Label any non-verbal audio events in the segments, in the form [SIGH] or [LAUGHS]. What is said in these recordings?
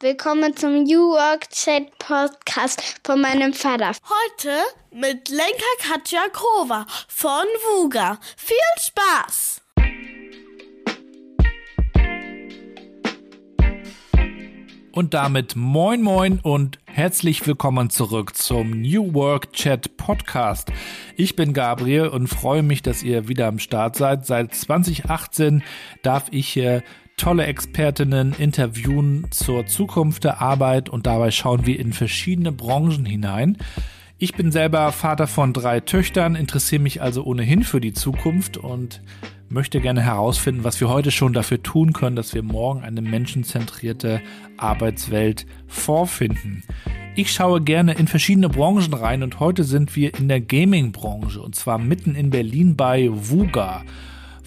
Willkommen zum New Work Chat Podcast von meinem Vater. Heute mit Lenka Katja Krova von Vuga. Viel Spaß! Und damit moin moin und herzlich willkommen zurück zum New Work Chat Podcast. Ich bin Gabriel und freue mich, dass ihr wieder am Start seid. Seit 2018 darf ich hier tolle Expertinnen interviewen zur Zukunft der Arbeit und dabei schauen wir in verschiedene Branchen hinein. Ich bin selber Vater von drei Töchtern, interessiere mich also ohnehin für die Zukunft und möchte gerne herausfinden, was wir heute schon dafür tun können, dass wir morgen eine menschenzentrierte Arbeitswelt vorfinden. Ich schaue gerne in verschiedene Branchen rein und heute sind wir in der Gaming-Branche und zwar mitten in Berlin bei Vuga.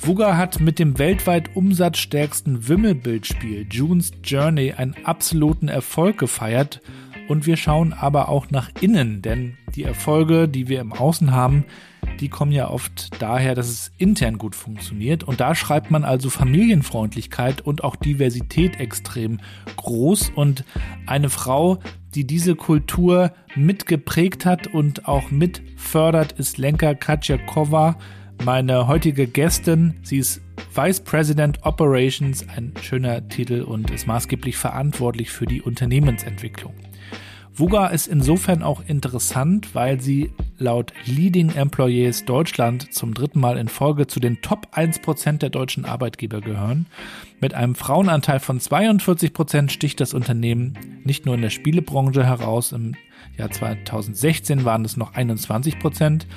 Vuga hat mit dem weltweit umsatzstärksten Wimmelbildspiel June's Journey einen absoluten Erfolg gefeiert. Und wir schauen aber auch nach innen, denn die Erfolge, die wir im Außen haben, die kommen ja oft daher, dass es intern gut funktioniert. Und da schreibt man also Familienfreundlichkeit und auch Diversität extrem groß. Und eine Frau, die diese Kultur mitgeprägt hat und auch mit fördert, ist Lenka Katjakova, meine heutige Gästin. Sie ist Vice President Operations, ein schöner Titel und ist maßgeblich verantwortlich für die Unternehmensentwicklung. Vuga ist insofern auch interessant, weil sie laut Leading Employees Deutschland zum dritten Mal in Folge zu den Top 1% der deutschen Arbeitgeber gehören. Mit einem Frauenanteil von 42% sticht das Unternehmen nicht nur in der Spielebranche heraus, im Jahr 2016 waren es noch 21 Prozent.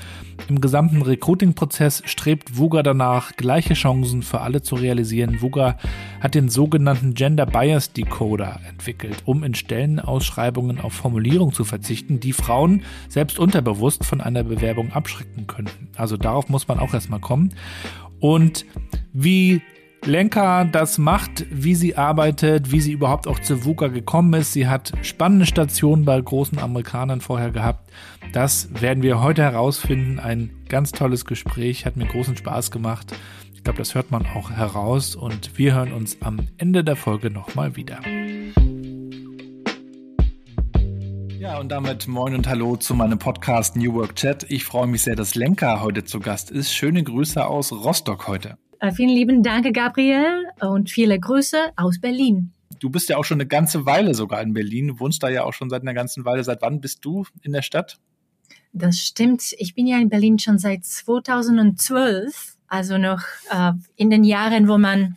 Im gesamten Recruiting-Prozess strebt Vuga danach, gleiche Chancen für alle zu realisieren. Vuga hat den sogenannten Gender Bias Decoder entwickelt, um in Stellenausschreibungen auf Formulierungen zu verzichten, die Frauen selbst unterbewusst von einer Bewerbung abschrecken könnten. Also darauf muss man auch erstmal kommen. Und wie Lenka das macht, wie sie arbeitet, wie sie überhaupt auch zu VUCA gekommen ist. Sie hat spannende Stationen bei großen Amerikanern vorher gehabt. Das werden wir heute herausfinden. Ein ganz tolles Gespräch, hat mir großen Spaß gemacht. Ich glaube, das hört man auch heraus und wir hören uns am Ende der Folge nochmal wieder. Ja, und damit moin und hallo zu meinem Podcast New Work Chat. Ich freue mich sehr, dass Lenka heute zu Gast ist. Schöne Grüße aus Rostock heute. Äh, vielen lieben Dank, Gabriel, und viele Grüße aus Berlin. Du bist ja auch schon eine ganze Weile sogar in Berlin, du wohnst da ja auch schon seit einer ganzen Weile. Seit wann bist du in der Stadt? Das stimmt. Ich bin ja in Berlin schon seit 2012, also noch äh, in den Jahren, wo man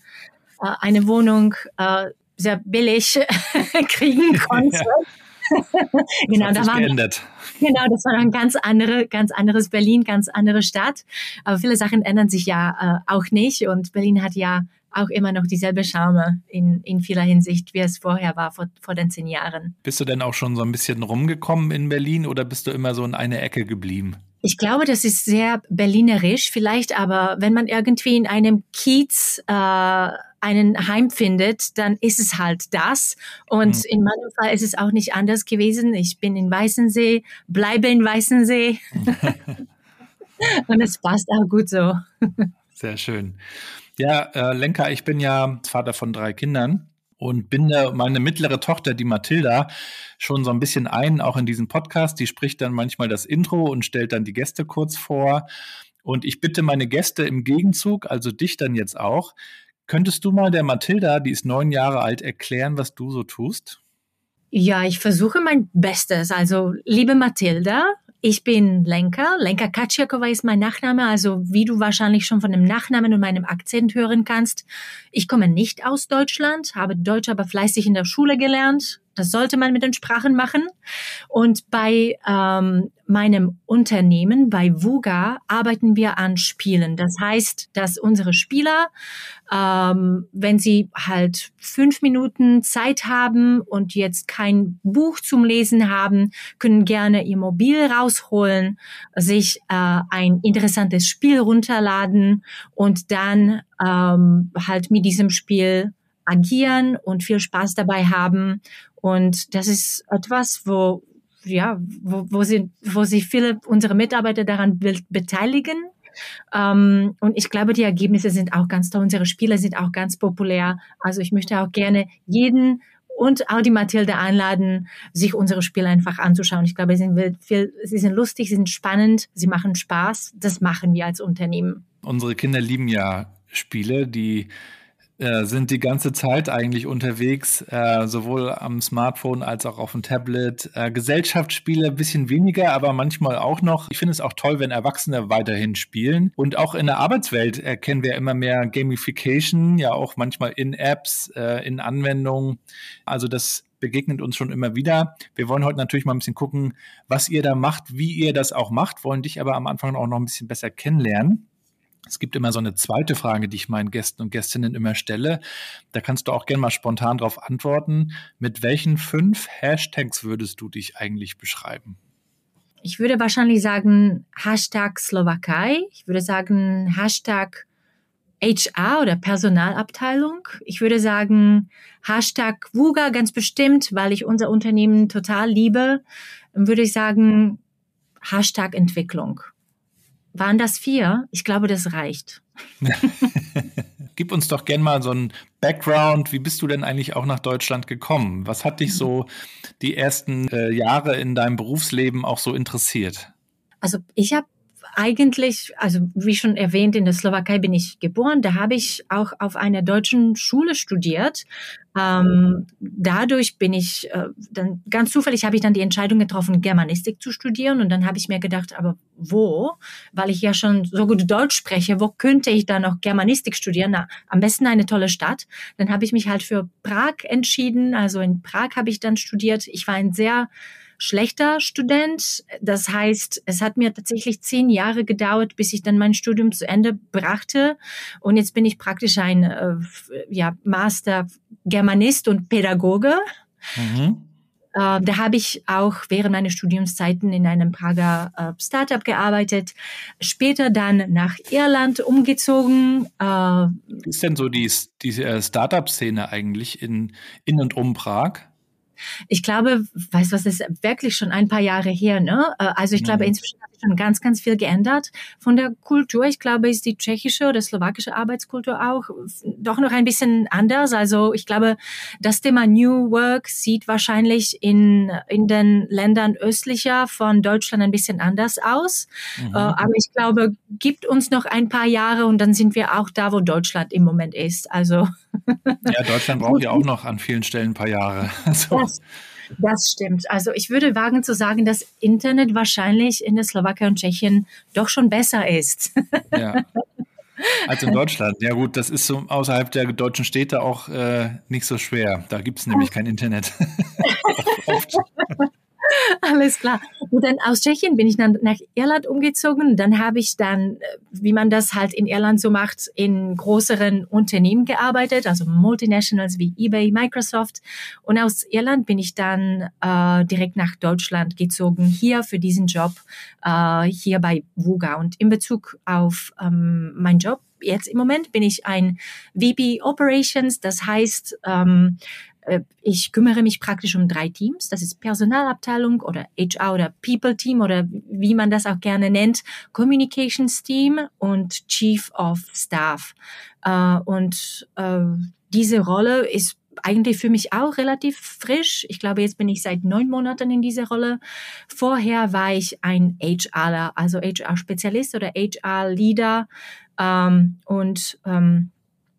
äh, eine Wohnung äh, sehr billig [LAUGHS] kriegen [LAUGHS] konnte. Ja. [LAUGHS] genau, da war geändert. Genau, das war ein ganz andere, ganz anderes Berlin, ganz andere Stadt. Aber viele Sachen ändern sich ja äh, auch nicht und Berlin hat ja auch immer noch dieselbe Charme in, in vieler Hinsicht, wie es vorher war, vor, vor den zehn Jahren. Bist du denn auch schon so ein bisschen rumgekommen in Berlin oder bist du immer so in eine Ecke geblieben? Ich glaube, das ist sehr berlinerisch, vielleicht aber, wenn man irgendwie in einem Kiez äh, einen Heim findet, dann ist es halt das. Und mhm. in meinem Fall ist es auch nicht anders gewesen. Ich bin in Weißensee, bleibe in Weißensee. [LAUGHS] Und es passt auch gut so. Sehr schön. Ja, äh, Lenka, ich bin ja Vater von drei Kindern und binde meine mittlere Tochter, die Mathilda, schon so ein bisschen ein, auch in diesem Podcast. Die spricht dann manchmal das Intro und stellt dann die Gäste kurz vor. Und ich bitte meine Gäste im Gegenzug, also dich dann jetzt auch, Könntest du mal der Mathilda, die ist neun Jahre alt, erklären, was du so tust? Ja, ich versuche mein Bestes. Also, liebe Mathilda, ich bin Lenka. Lenka Kaczjakova ist mein Nachname. Also, wie du wahrscheinlich schon von dem Nachnamen und meinem Akzent hören kannst, ich komme nicht aus Deutschland, habe Deutsch aber fleißig in der Schule gelernt, das sollte man mit den Sprachen machen. Und bei ähm, meinem Unternehmen, bei Vuga, arbeiten wir an Spielen. Das heißt, dass unsere Spieler, ähm, wenn sie halt fünf Minuten Zeit haben und jetzt kein Buch zum Lesen haben, können gerne ihr Mobil rausholen, sich äh, ein interessantes Spiel runterladen und dann ähm, halt mit diesem Spiel agieren und viel Spaß dabei haben und das ist etwas, wo, ja, wo, wo, sie, wo sich viele unserer Mitarbeiter daran be beteiligen. Ähm, und ich glaube, die Ergebnisse sind auch ganz toll. Unsere Spiele sind auch ganz populär. Also ich möchte auch gerne jeden und auch die Mathilde einladen, sich unsere Spiele einfach anzuschauen. Ich glaube, sie sind, viel, sie sind lustig, sie sind spannend, sie machen Spaß. Das machen wir als Unternehmen. Unsere Kinder lieben ja Spiele, die äh, sind die ganze Zeit eigentlich unterwegs, äh, sowohl am Smartphone als auch auf dem Tablet. Äh, Gesellschaftsspiele ein bisschen weniger, aber manchmal auch noch. Ich finde es auch toll, wenn Erwachsene weiterhin spielen. Und auch in der Arbeitswelt erkennen wir immer mehr Gamification, ja auch manchmal in Apps, äh, in Anwendungen. Also das begegnet uns schon immer wieder. Wir wollen heute natürlich mal ein bisschen gucken, was ihr da macht, wie ihr das auch macht, wollen dich aber am Anfang auch noch ein bisschen besser kennenlernen. Es gibt immer so eine zweite Frage, die ich meinen Gästen und Gästinnen immer stelle. Da kannst du auch gerne mal spontan darauf antworten. Mit welchen fünf Hashtags würdest du dich eigentlich beschreiben? Ich würde wahrscheinlich sagen Hashtag Slowakei. Ich würde sagen Hashtag HR oder Personalabteilung. Ich würde sagen Hashtag VUGA ganz bestimmt, weil ich unser Unternehmen total liebe. Dann würde ich sagen Hashtag Entwicklung. Waren das vier? Ich glaube, das reicht. [LAUGHS] Gib uns doch gern mal so einen Background. Wie bist du denn eigentlich auch nach Deutschland gekommen? Was hat dich so die ersten äh, Jahre in deinem Berufsleben auch so interessiert? Also ich habe eigentlich, also wie schon erwähnt, in der Slowakei bin ich geboren. Da habe ich auch auf einer deutschen Schule studiert. Ähm, dadurch bin ich äh, dann ganz zufällig habe ich dann die Entscheidung getroffen, Germanistik zu studieren. Und dann habe ich mir gedacht, aber wo? Weil ich ja schon so gut Deutsch spreche, wo könnte ich dann noch Germanistik studieren? Na, am besten eine tolle Stadt. Dann habe ich mich halt für Prag entschieden. Also in Prag habe ich dann studiert. Ich war ein sehr schlechter Student. Das heißt, es hat mir tatsächlich zehn Jahre gedauert, bis ich dann mein Studium zu Ende brachte. Und jetzt bin ich praktisch ein äh, ja, Master Germanist und Pädagoge. Mhm. Uh, da habe ich auch während meiner Studiumszeiten in einem Prager uh, Startup gearbeitet. Später dann nach Irland umgezogen. Uh, Wie ist denn so die, die äh, Startup-Szene eigentlich in, in und um Prag? Ich glaube, weißt du was, ist wirklich schon ein paar Jahre her, ne? Äh, also ich glaube, mhm. inzwischen hat sich schon ganz, ganz viel geändert von der Kultur. Ich glaube, ist die tschechische oder slowakische Arbeitskultur auch doch noch ein bisschen anders. Also ich glaube, das Thema New Work sieht wahrscheinlich in, in den Ländern östlicher von Deutschland ein bisschen anders aus. Mhm. Äh, aber ich glaube, gibt uns noch ein paar Jahre und dann sind wir auch da, wo Deutschland im Moment ist. Also ja, Deutschland braucht ja auch noch an vielen Stellen ein paar Jahre. [LAUGHS] Also. Das, das stimmt. Also ich würde wagen zu sagen, dass Internet wahrscheinlich in der Slowakei und Tschechien doch schon besser ist. Ja. Als in Deutschland. Ja gut, das ist so außerhalb der deutschen Städte auch äh, nicht so schwer. Da gibt es nämlich kein Internet. [LAUGHS] Oft. [LAUGHS] Alles klar. Und dann aus Tschechien bin ich dann nach Irland umgezogen. Dann habe ich dann, äh, wie man das halt in Irland so macht, in größeren Unternehmen gearbeitet, also Multinationals wie eBay, Microsoft. Und aus Irland bin ich dann äh, direkt nach Deutschland gezogen, hier für diesen Job, äh, hier bei Vuga. Und in Bezug auf ähm, meinen Job jetzt im Moment bin ich ein VP Operations, das heißt, ähm, äh, ich kümmere mich praktisch um drei Teams. Das ist Personalabteilung oder HR oder People Team oder wie man das auch gerne nennt, Communications Team und Chief of Staff. Äh, und äh, diese Rolle ist eigentlich für mich auch relativ frisch. Ich glaube, jetzt bin ich seit neun Monaten in dieser Rolle. Vorher war ich ein HRler, also HR-Spezialist oder HR-Leader. Ähm, und ähm,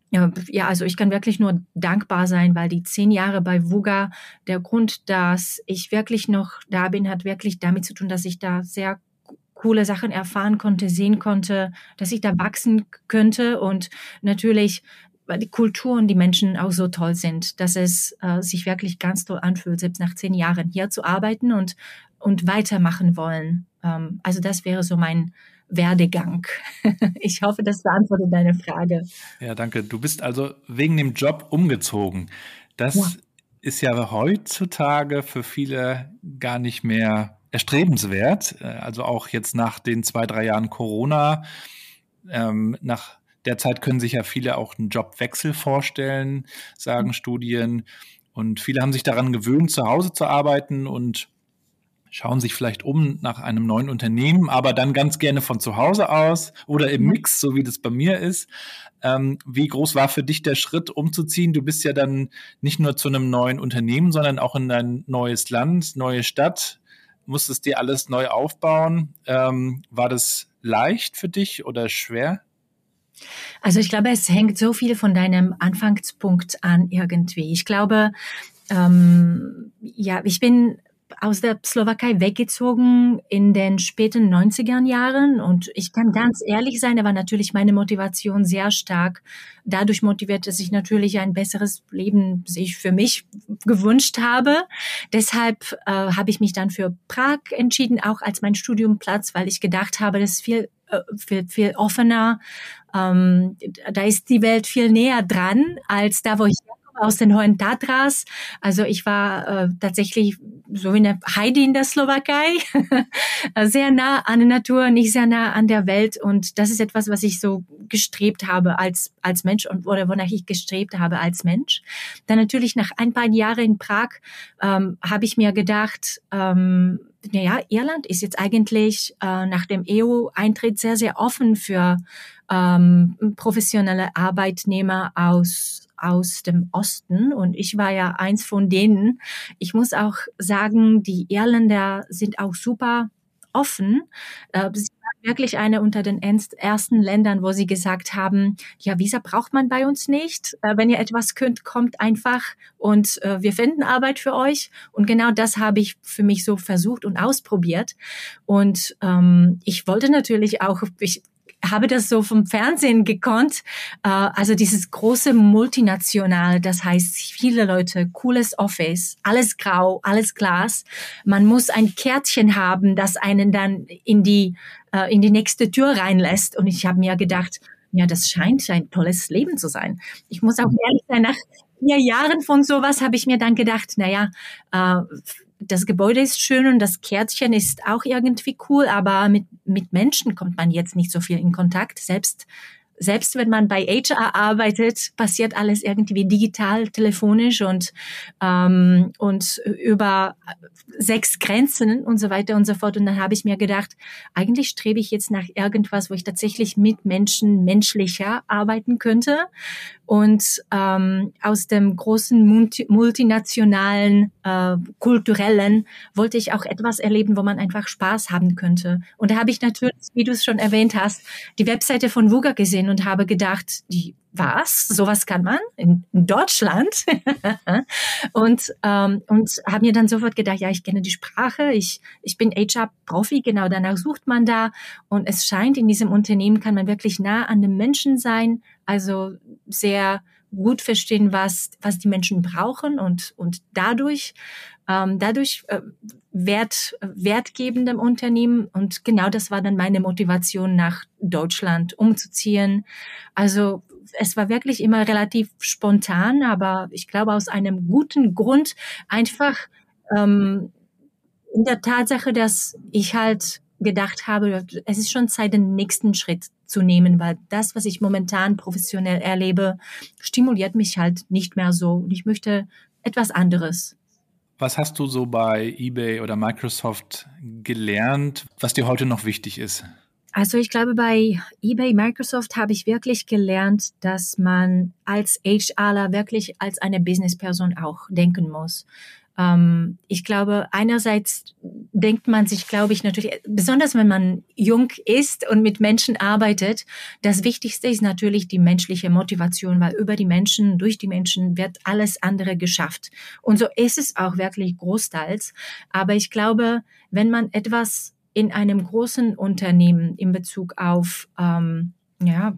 ja, also ich kann wirklich nur dankbar sein, weil die zehn Jahre bei VUGA, der Grund, dass ich wirklich noch da bin, hat wirklich damit zu tun, dass ich da sehr coole Sachen erfahren konnte, sehen konnte, dass ich da wachsen könnte und natürlich weil die Kultur und die Menschen auch so toll sind, dass es äh, sich wirklich ganz toll anfühlt, selbst nach zehn Jahren hier zu arbeiten und, und weitermachen wollen. Ähm, also das wäre so mein, Werdegang. [LAUGHS] Ich hoffe, das beantwortet deine Frage. Ja, danke. Du bist also wegen dem Job umgezogen. Das ja. ist ja heutzutage für viele gar nicht mehr erstrebenswert. Äh, also auch jetzt nach den zwei, drei Jahren Corona. Ähm, nach der Zeit können sich ja viele auch einen Jobwechsel vorstellen, sagen mhm. Studien. Und viele haben sich daran gewöhnt, zu Hause zu arbeiten und schauen sich vielleicht um nach einem neuen Unternehmen, aber dann ganz gerne von zu Hause aus oder im Mix, so wie das bei mir ist. Ähm, wie groß war für dich der Schritt, umzuziehen? Du bist ja dann nicht nur zu einem neuen Unternehmen, sondern auch in ein neues Land, neue Stadt, musstest dir alles neu aufbauen. Ähm, war das leicht für dich oder schwer? Also ich glaube, es hängt so viel von deinem Anfangspunkt an irgendwie. Ich glaube, ähm, ja, ich bin aus der Slowakei weggezogen in den späten 90er Jahren und ich kann ganz ehrlich sein, da war natürlich meine Motivation sehr stark. Dadurch motiviert, dass ich natürlich ein besseres Leben sich für mich gewünscht habe. Deshalb äh, habe ich mich dann für Prag entschieden, auch als mein Studiumplatz, weil ich gedacht habe, das ist viel äh, viel, viel offener. Ähm, da ist die Welt viel näher dran als da, wo ich aus den Hohen Tatras. Also ich war äh, tatsächlich so wie eine Heidi in der Slowakei, [LAUGHS] sehr nah an der Natur, nicht sehr nah an der Welt. Und das ist etwas, was ich so gestrebt habe als, als Mensch und oder wonach ich gestrebt habe als Mensch. Dann natürlich nach ein paar Jahren in Prag ähm, habe ich mir gedacht, ähm, naja, Irland ist jetzt eigentlich äh, nach dem EU-Eintritt sehr, sehr offen für ähm, professionelle Arbeitnehmer aus aus dem Osten und ich war ja eins von denen. Ich muss auch sagen, die Irländer sind auch super offen. Äh, sie waren wirklich eine unter den ersten Ländern, wo sie gesagt haben, ja, Visa braucht man bei uns nicht. Äh, wenn ihr etwas könnt, kommt einfach und äh, wir finden Arbeit für euch. Und genau das habe ich für mich so versucht und ausprobiert. Und ähm, ich wollte natürlich auch, ich habe das so vom Fernsehen gekonnt. Äh, also dieses große Multinational, das heißt viele Leute, cooles Office, alles grau, alles Glas. Man muss ein Kärtchen haben, das einen dann in die äh, in die nächste Tür reinlässt. Und ich habe mir gedacht, ja, das scheint ein tolles Leben zu sein. Ich muss auch ehrlich sein, nach vier Jahren von sowas habe ich mir dann gedacht, naja, äh, das Gebäude ist schön und das Kärtchen ist auch irgendwie cool, aber mit, mit Menschen kommt man jetzt nicht so viel in Kontakt. Selbst selbst wenn man bei HR arbeitet, passiert alles irgendwie digital, telefonisch und, ähm, und über sechs Grenzen und so weiter und so fort. Und dann habe ich mir gedacht, eigentlich strebe ich jetzt nach irgendwas, wo ich tatsächlich mit Menschen menschlicher arbeiten könnte. Und ähm, aus dem großen multi multinationalen, äh, kulturellen wollte ich auch etwas erleben, wo man einfach Spaß haben könnte. Und da habe ich natürlich, wie du es schon erwähnt hast, die Webseite von Wuga gesehen und habe gedacht, die was? Sowas kann man in, in Deutschland. [LAUGHS] und ähm, und habe mir dann sofort gedacht, ja, ich kenne die Sprache, ich, ich bin HR-Profi, genau danach sucht man da. Und es scheint, in diesem Unternehmen kann man wirklich nah an den Menschen sein, also sehr gut verstehen, was, was die Menschen brauchen und, und dadurch, ähm, dadurch äh, wert, wertgebendem Unternehmen. Und genau das war dann meine Motivation, nach Deutschland umzuziehen. Also es war wirklich immer relativ spontan, aber ich glaube aus einem guten Grund einfach ähm, in der Tatsache, dass ich halt gedacht habe, es ist schon Zeit, den nächsten Schritt zu nehmen, weil das, was ich momentan professionell erlebe, stimuliert mich halt nicht mehr so. Und ich möchte etwas anderes. Was hast du so bei eBay oder Microsoft gelernt, was dir heute noch wichtig ist? Also ich glaube, bei eBay, Microsoft habe ich wirklich gelernt, dass man als HRler wirklich als eine Businessperson auch denken muss. Ähm, ich glaube, einerseits denkt man sich, glaube ich, natürlich, besonders wenn man jung ist und mit Menschen arbeitet, das Wichtigste ist natürlich die menschliche Motivation, weil über die Menschen, durch die Menschen wird alles andere geschafft. Und so ist es auch wirklich großteils. Aber ich glaube, wenn man etwas in einem großen Unternehmen in Bezug auf ähm, ja,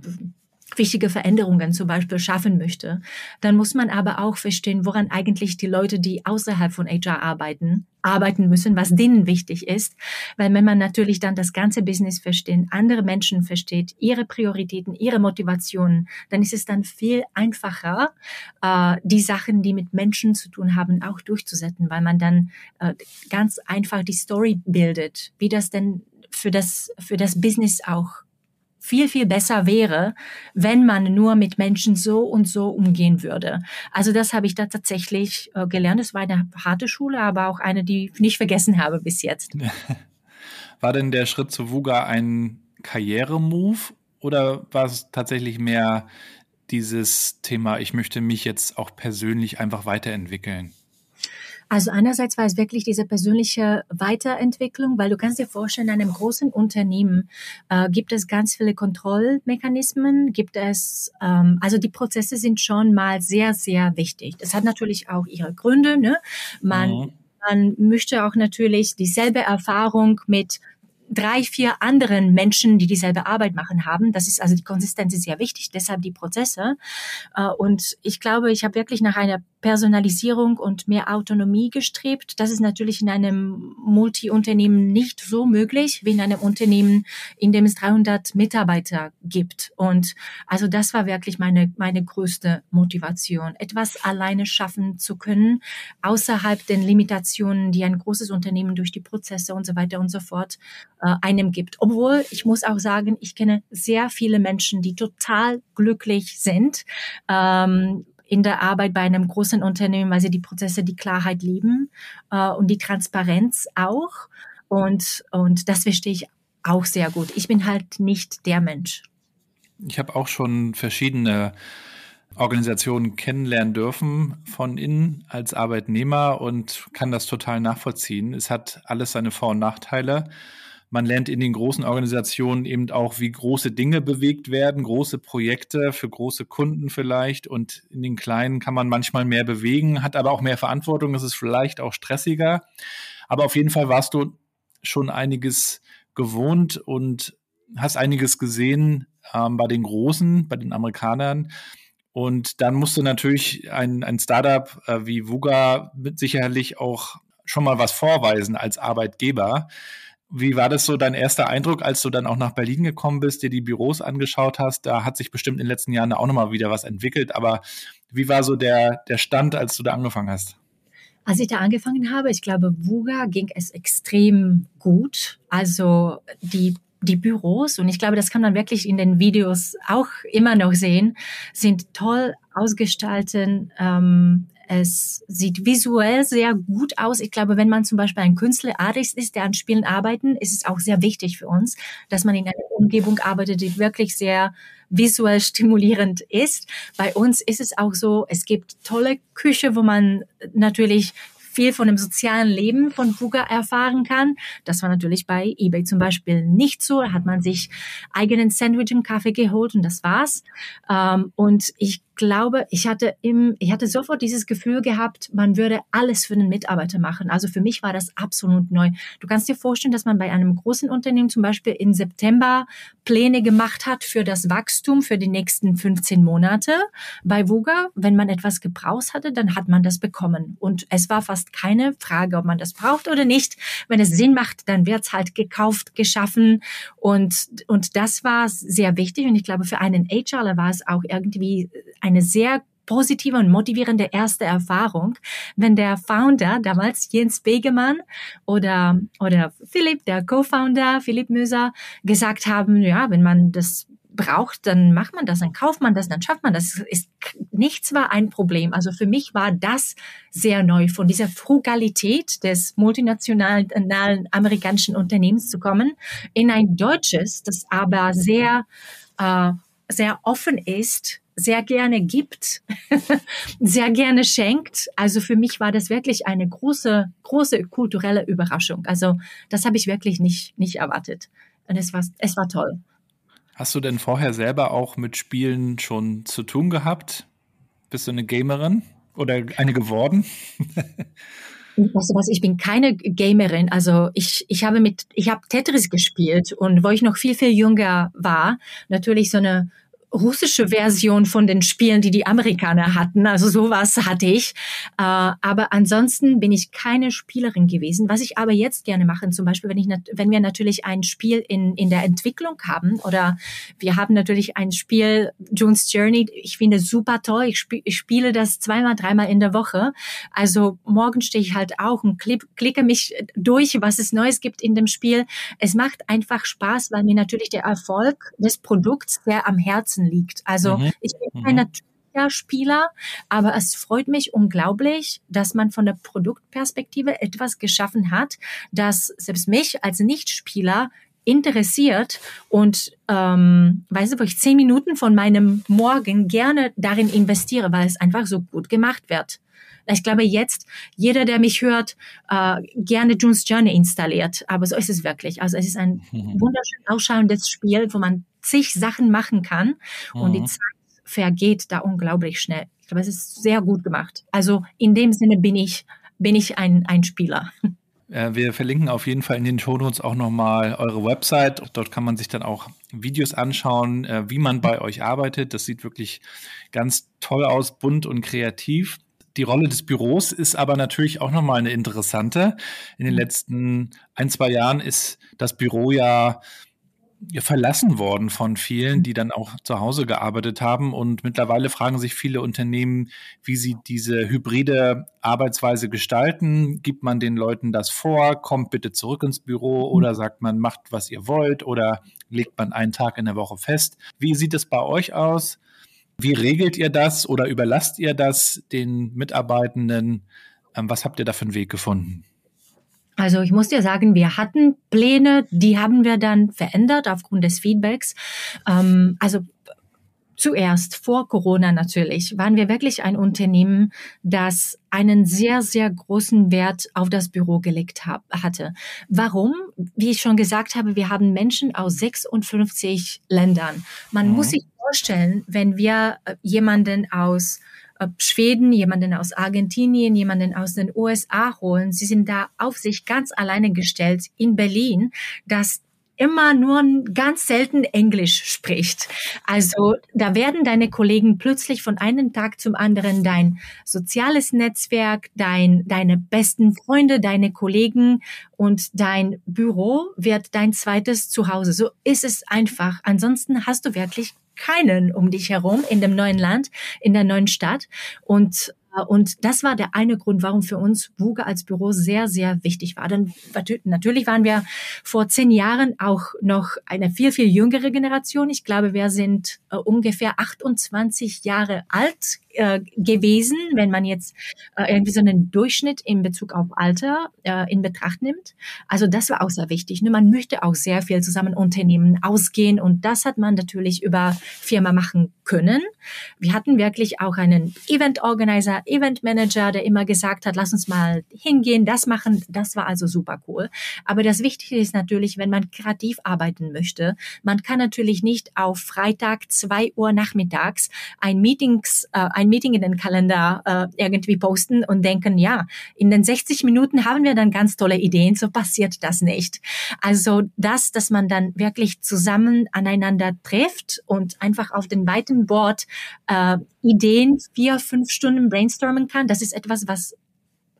wichtige Veränderungen zum Beispiel schaffen möchte, dann muss man aber auch verstehen, woran eigentlich die Leute, die außerhalb von HR arbeiten, arbeiten müssen, was denen wichtig ist. Weil wenn man natürlich dann das ganze Business versteht, andere Menschen versteht, ihre Prioritäten, ihre Motivationen, dann ist es dann viel einfacher, äh, die Sachen, die mit Menschen zu tun haben, auch durchzusetzen, weil man dann äh, ganz einfach die Story bildet, wie das denn für das, für das Business auch viel, viel besser wäre, wenn man nur mit Menschen so und so umgehen würde. Also das habe ich da tatsächlich äh, gelernt. Es war eine harte Schule, aber auch eine, die ich nicht vergessen habe bis jetzt. [LAUGHS] War denn der Schritt zu VUGA ein Karrieremove oder war es tatsächlich mehr dieses Thema, ich möchte mich jetzt auch persönlich einfach weiterentwickeln? Also einerseits war es wirklich diese persönliche Weiterentwicklung, weil du kannst dir vorstellen, in einem großen Unternehmen äh, gibt es ganz viele Kontrollmechanismen, gibt es, ähm, also die Prozesse sind schon mal sehr, sehr wichtig. Das hat natürlich auch ihre Gründe. Ne? Man, mhm. man möchte auch natürlich dieselbe Erfahrung mit drei, vier anderen Menschen, die dieselbe Arbeit machen, haben. Das ist also die Konsistenz ist sehr wichtig, deshalb die Prozesse. Äh, und ich glaube, ich habe wirklich nach einer Personalisierung und mehr Autonomie gestrebt. Das ist natürlich in einem Multi-Unternehmen nicht so möglich wie in einem Unternehmen, in dem es 300 Mitarbeiter gibt. Und also das war wirklich meine, meine größte Motivation, etwas alleine schaffen zu können, außerhalb den Limitationen, die ein großes Unternehmen durch die Prozesse und so weiter und so fort äh, einem gibt. Obwohl, ich muss auch sagen, ich kenne sehr viele Menschen, die total glücklich sind. Ähm, in der Arbeit bei einem großen Unternehmen, weil sie die Prozesse, die Klarheit lieben äh, und die Transparenz auch. Und, und das verstehe ich auch sehr gut. Ich bin halt nicht der Mensch. Ich habe auch schon verschiedene Organisationen kennenlernen dürfen von innen als Arbeitnehmer und kann das total nachvollziehen. Es hat alles seine Vor- und Nachteile. Man lernt in den großen Organisationen eben auch, wie große Dinge bewegt werden, große Projekte für große Kunden vielleicht. Und in den kleinen kann man manchmal mehr bewegen, hat aber auch mehr Verantwortung. Es ist vielleicht auch stressiger. Aber auf jeden Fall warst du schon einiges gewohnt und hast einiges gesehen ähm, bei den Großen, bei den Amerikanern. Und dann musste natürlich ein, ein Startup äh, wie Vuga mit sicherlich auch schon mal was vorweisen als Arbeitgeber. Wie war das so dein erster Eindruck, als du dann auch nach Berlin gekommen bist, dir die Büros angeschaut hast? Da hat sich bestimmt in den letzten Jahren auch nochmal wieder was entwickelt. Aber wie war so der, der Stand, als du da angefangen hast? Als ich da angefangen habe, ich glaube, Vuga ging es extrem gut. Also die die Büros, und ich glaube, das kann man wirklich in den Videos auch immer noch sehen, sind toll ausgestaltet. Ähm, es sieht visuell sehr gut aus. Ich glaube, wenn man zum Beispiel ein Künstler, Artist ist, der an Spielen arbeitet, ist es auch sehr wichtig für uns, dass man in einer Umgebung arbeitet, die wirklich sehr visuell [LAUGHS] stimulierend ist. Bei uns ist es auch so, es gibt tolle Küche, wo man natürlich viel von dem sozialen Leben von VUGA erfahren kann. Das war natürlich bei eBay zum Beispiel nicht so. Da hat man sich eigenen Sandwich und Kaffee geholt und das war's. Ähm, und ich glaube, ich hatte im, ich hatte sofort dieses Gefühl gehabt, man würde alles für den Mitarbeiter machen. Also für mich war das absolut neu. Du kannst dir vorstellen, dass man bei einem großen Unternehmen zum Beispiel im September Pläne gemacht hat für das Wachstum für die nächsten 15 Monate. Bei Vuga, wenn man etwas gebraucht hatte, dann hat man das bekommen. Und es war fast keine Frage, ob man das braucht oder nicht. Wenn es Sinn macht, dann wird's halt gekauft, geschaffen. Und, und das war sehr wichtig. Und ich glaube, für einen HRler war es auch irgendwie eine sehr positive und motivierende erste Erfahrung, wenn der Founder, damals Jens Begemann oder, oder Philipp, der Co-Founder, Philipp Möser, gesagt haben, ja, wenn man das braucht, dann macht man das, dann kauft man das, dann schafft man das. Ist, nichts war ein Problem. Also für mich war das sehr neu, von dieser Frugalität des multinationalen amerikanischen Unternehmens zu kommen, in ein deutsches, das aber sehr, äh, sehr offen ist, sehr gerne gibt, [LAUGHS] sehr gerne schenkt. Also für mich war das wirklich eine große, große kulturelle Überraschung. Also das habe ich wirklich nicht, nicht erwartet. Und es war, es war toll. Hast du denn vorher selber auch mit Spielen schon zu tun gehabt? Bist du eine Gamerin oder eine geworden? Weißt du was, ich bin keine Gamerin. Also ich, ich habe mit, ich habe Tetris gespielt und wo ich noch viel, viel jünger war, natürlich so eine russische Version von den Spielen, die die Amerikaner hatten. Also sowas hatte ich. Äh, aber ansonsten bin ich keine Spielerin gewesen. Was ich aber jetzt gerne mache, zum Beispiel, wenn ich, wenn wir natürlich ein Spiel in, in der Entwicklung haben oder wir haben natürlich ein Spiel, June's Journey, ich finde super toll. Ich, spiel, ich spiele das zweimal, dreimal in der Woche. Also morgen stehe ich halt auch und klick, klicke mich durch, was es Neues gibt in dem Spiel. Es macht einfach Spaß, weil mir natürlich der Erfolg des Produkts sehr am Herzen liegt. Also mhm. ich bin kein mhm. natürlicher Spieler, aber es freut mich unglaublich, dass man von der Produktperspektive etwas geschaffen hat, das selbst mich als Nichtspieler interessiert und ähm, weißt du, wo ich zehn Minuten von meinem Morgen gerne darin investiere, weil es einfach so gut gemacht wird. Ich glaube jetzt, jeder, der mich hört, äh, gerne June's Journey installiert. Aber so ist es wirklich. Also es ist ein mhm. wunderschön ausschauendes Spiel, wo man zig Sachen machen kann. Mhm. Und die mhm. Zeit vergeht da unglaublich schnell. Ich glaube, es ist sehr gut gemacht. Also in dem Sinne bin ich, bin ich ein, ein Spieler. [LAUGHS] Wir verlinken auf jeden Fall in den Shownotes auch nochmal eure Website. Dort kann man sich dann auch Videos anschauen, äh, wie man bei euch arbeitet. Das sieht wirklich ganz toll aus, bunt und kreativ. Die Rolle des Büros ist aber natürlich auch nochmal eine interessante. In den mhm. letzten ein, zwei Jahren ist das Büro ja verlassen worden von vielen, die dann auch zu Hause gearbeitet haben. Und mittlerweile fragen sich viele Unternehmen, wie sie diese hybride Arbeitsweise gestalten. Gibt man den Leuten das vor? Kommt bitte zurück ins Büro mhm. oder sagt man, macht, was ihr wollt oder legt man einen Tag in der Woche fest? Wie sieht es bei euch aus? Wie regelt ihr das oder überlasst ihr das den Mitarbeitenden? Ähm, was habt ihr da für einen Weg gefunden? Also ich muss dir sagen, wir hatten Pläne, die haben wir dann verändert aufgrund des Feedbacks. Ähm, also zuerst vor Corona natürlich waren wir wirklich ein Unternehmen, das einen sehr, sehr großen Wert auf das Büro gelegt hab, hatte. Warum? Wie ich schon gesagt habe, wir haben Menschen aus 56 Ländern. Man mhm. muss sich vorstellen, wenn wir äh, jemanden aus Schweden, jemanden aus Argentinien, jemanden aus den USA holen, sie sind da auf sich ganz alleine gestellt in Berlin, dass immer nur ganz selten Englisch spricht. Also da werden deine Kollegen plötzlich von einem Tag zum anderen dein soziales Netzwerk, dein, deine besten Freunde, deine Kollegen und dein Büro wird dein zweites Zuhause. So ist es einfach. Ansonsten hast du wirklich keinen um dich herum in dem neuen Land, in der neuen Stadt. Und und das war der eine Grund, warum für uns Wuga als Büro sehr, sehr wichtig war. Denn natürlich waren wir vor zehn Jahren auch noch eine viel, viel jüngere Generation. Ich glaube, wir sind äh, ungefähr 28 Jahre alt äh, gewesen, wenn man jetzt äh, irgendwie so einen Durchschnitt in Bezug auf Alter äh, in Betracht nimmt. Also das war auch sehr wichtig. Ne? Man möchte auch sehr viel zusammen Unternehmen ausgehen und das hat man natürlich über Firma machen können. Wir hatten wirklich auch einen Event Organizer, Event Manager, der immer gesagt hat, lass uns mal hingehen, das machen. Das war also super cool. Aber das Wichtige ist natürlich, wenn man kreativ arbeiten möchte, man kann natürlich nicht auf Freitag zwei Uhr nachmittags ein Meetings, äh, ein Meeting in den Kalender äh, irgendwie posten und denken, ja, in den 60 Minuten haben wir dann ganz tolle Ideen, so passiert das nicht. Also das, dass man dann wirklich zusammen aneinander trifft und einfach auf den weiten Board äh, Ideen vier, fünf Stunden brainstormen kann, das ist etwas, was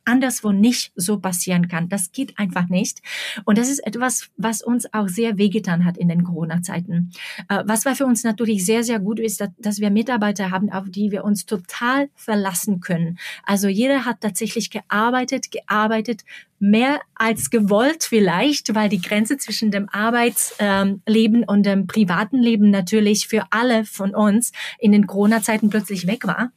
anderswo nicht so passieren kann. Das geht einfach nicht. Und das ist etwas, was uns auch sehr wehgetan hat in den Corona-Zeiten. Äh, was war für uns natürlich sehr, sehr gut ist, dass wir Mitarbeiter haben, auf die wir uns total verlassen können. Also jeder hat tatsächlich gearbeitet, gearbeitet, mehr als gewollt vielleicht, weil die Grenze zwischen dem Arbeitsleben und dem privaten Leben natürlich für alle von uns in den Corona-Zeiten plötzlich weg war.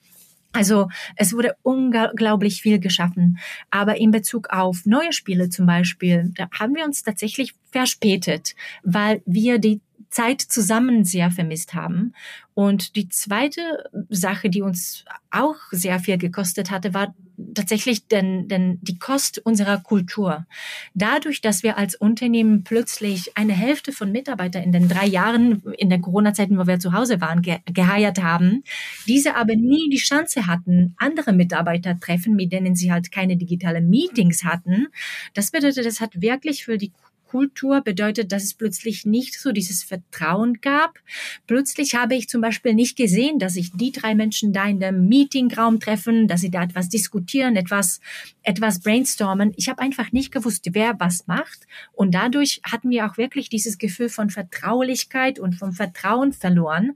Also es wurde unglaublich viel geschaffen. Aber in Bezug auf neue Spiele zum Beispiel, da haben wir uns tatsächlich verspätet, weil wir die Zeit zusammen sehr vermisst haben. Und die zweite Sache, die uns auch sehr viel gekostet hatte, war tatsächlich denn, denn die Kost unserer Kultur. Dadurch, dass wir als Unternehmen plötzlich eine Hälfte von Mitarbeitern in den drei Jahren in der Corona-Zeiten, wo wir zu Hause waren, ge geheiert haben, diese aber nie die Chance hatten, andere Mitarbeiter treffen, mit denen sie halt keine digitalen Meetings hatten. Das bedeutet, das hat wirklich für die Kultur bedeutet, dass es plötzlich nicht so dieses Vertrauen gab. Plötzlich habe ich zum Beispiel nicht gesehen, dass sich die drei Menschen da in dem Meetingraum treffen, dass sie da etwas diskutieren, etwas, etwas brainstormen. Ich habe einfach nicht gewusst, wer was macht. Und dadurch hatten wir auch wirklich dieses Gefühl von Vertraulichkeit und vom Vertrauen verloren.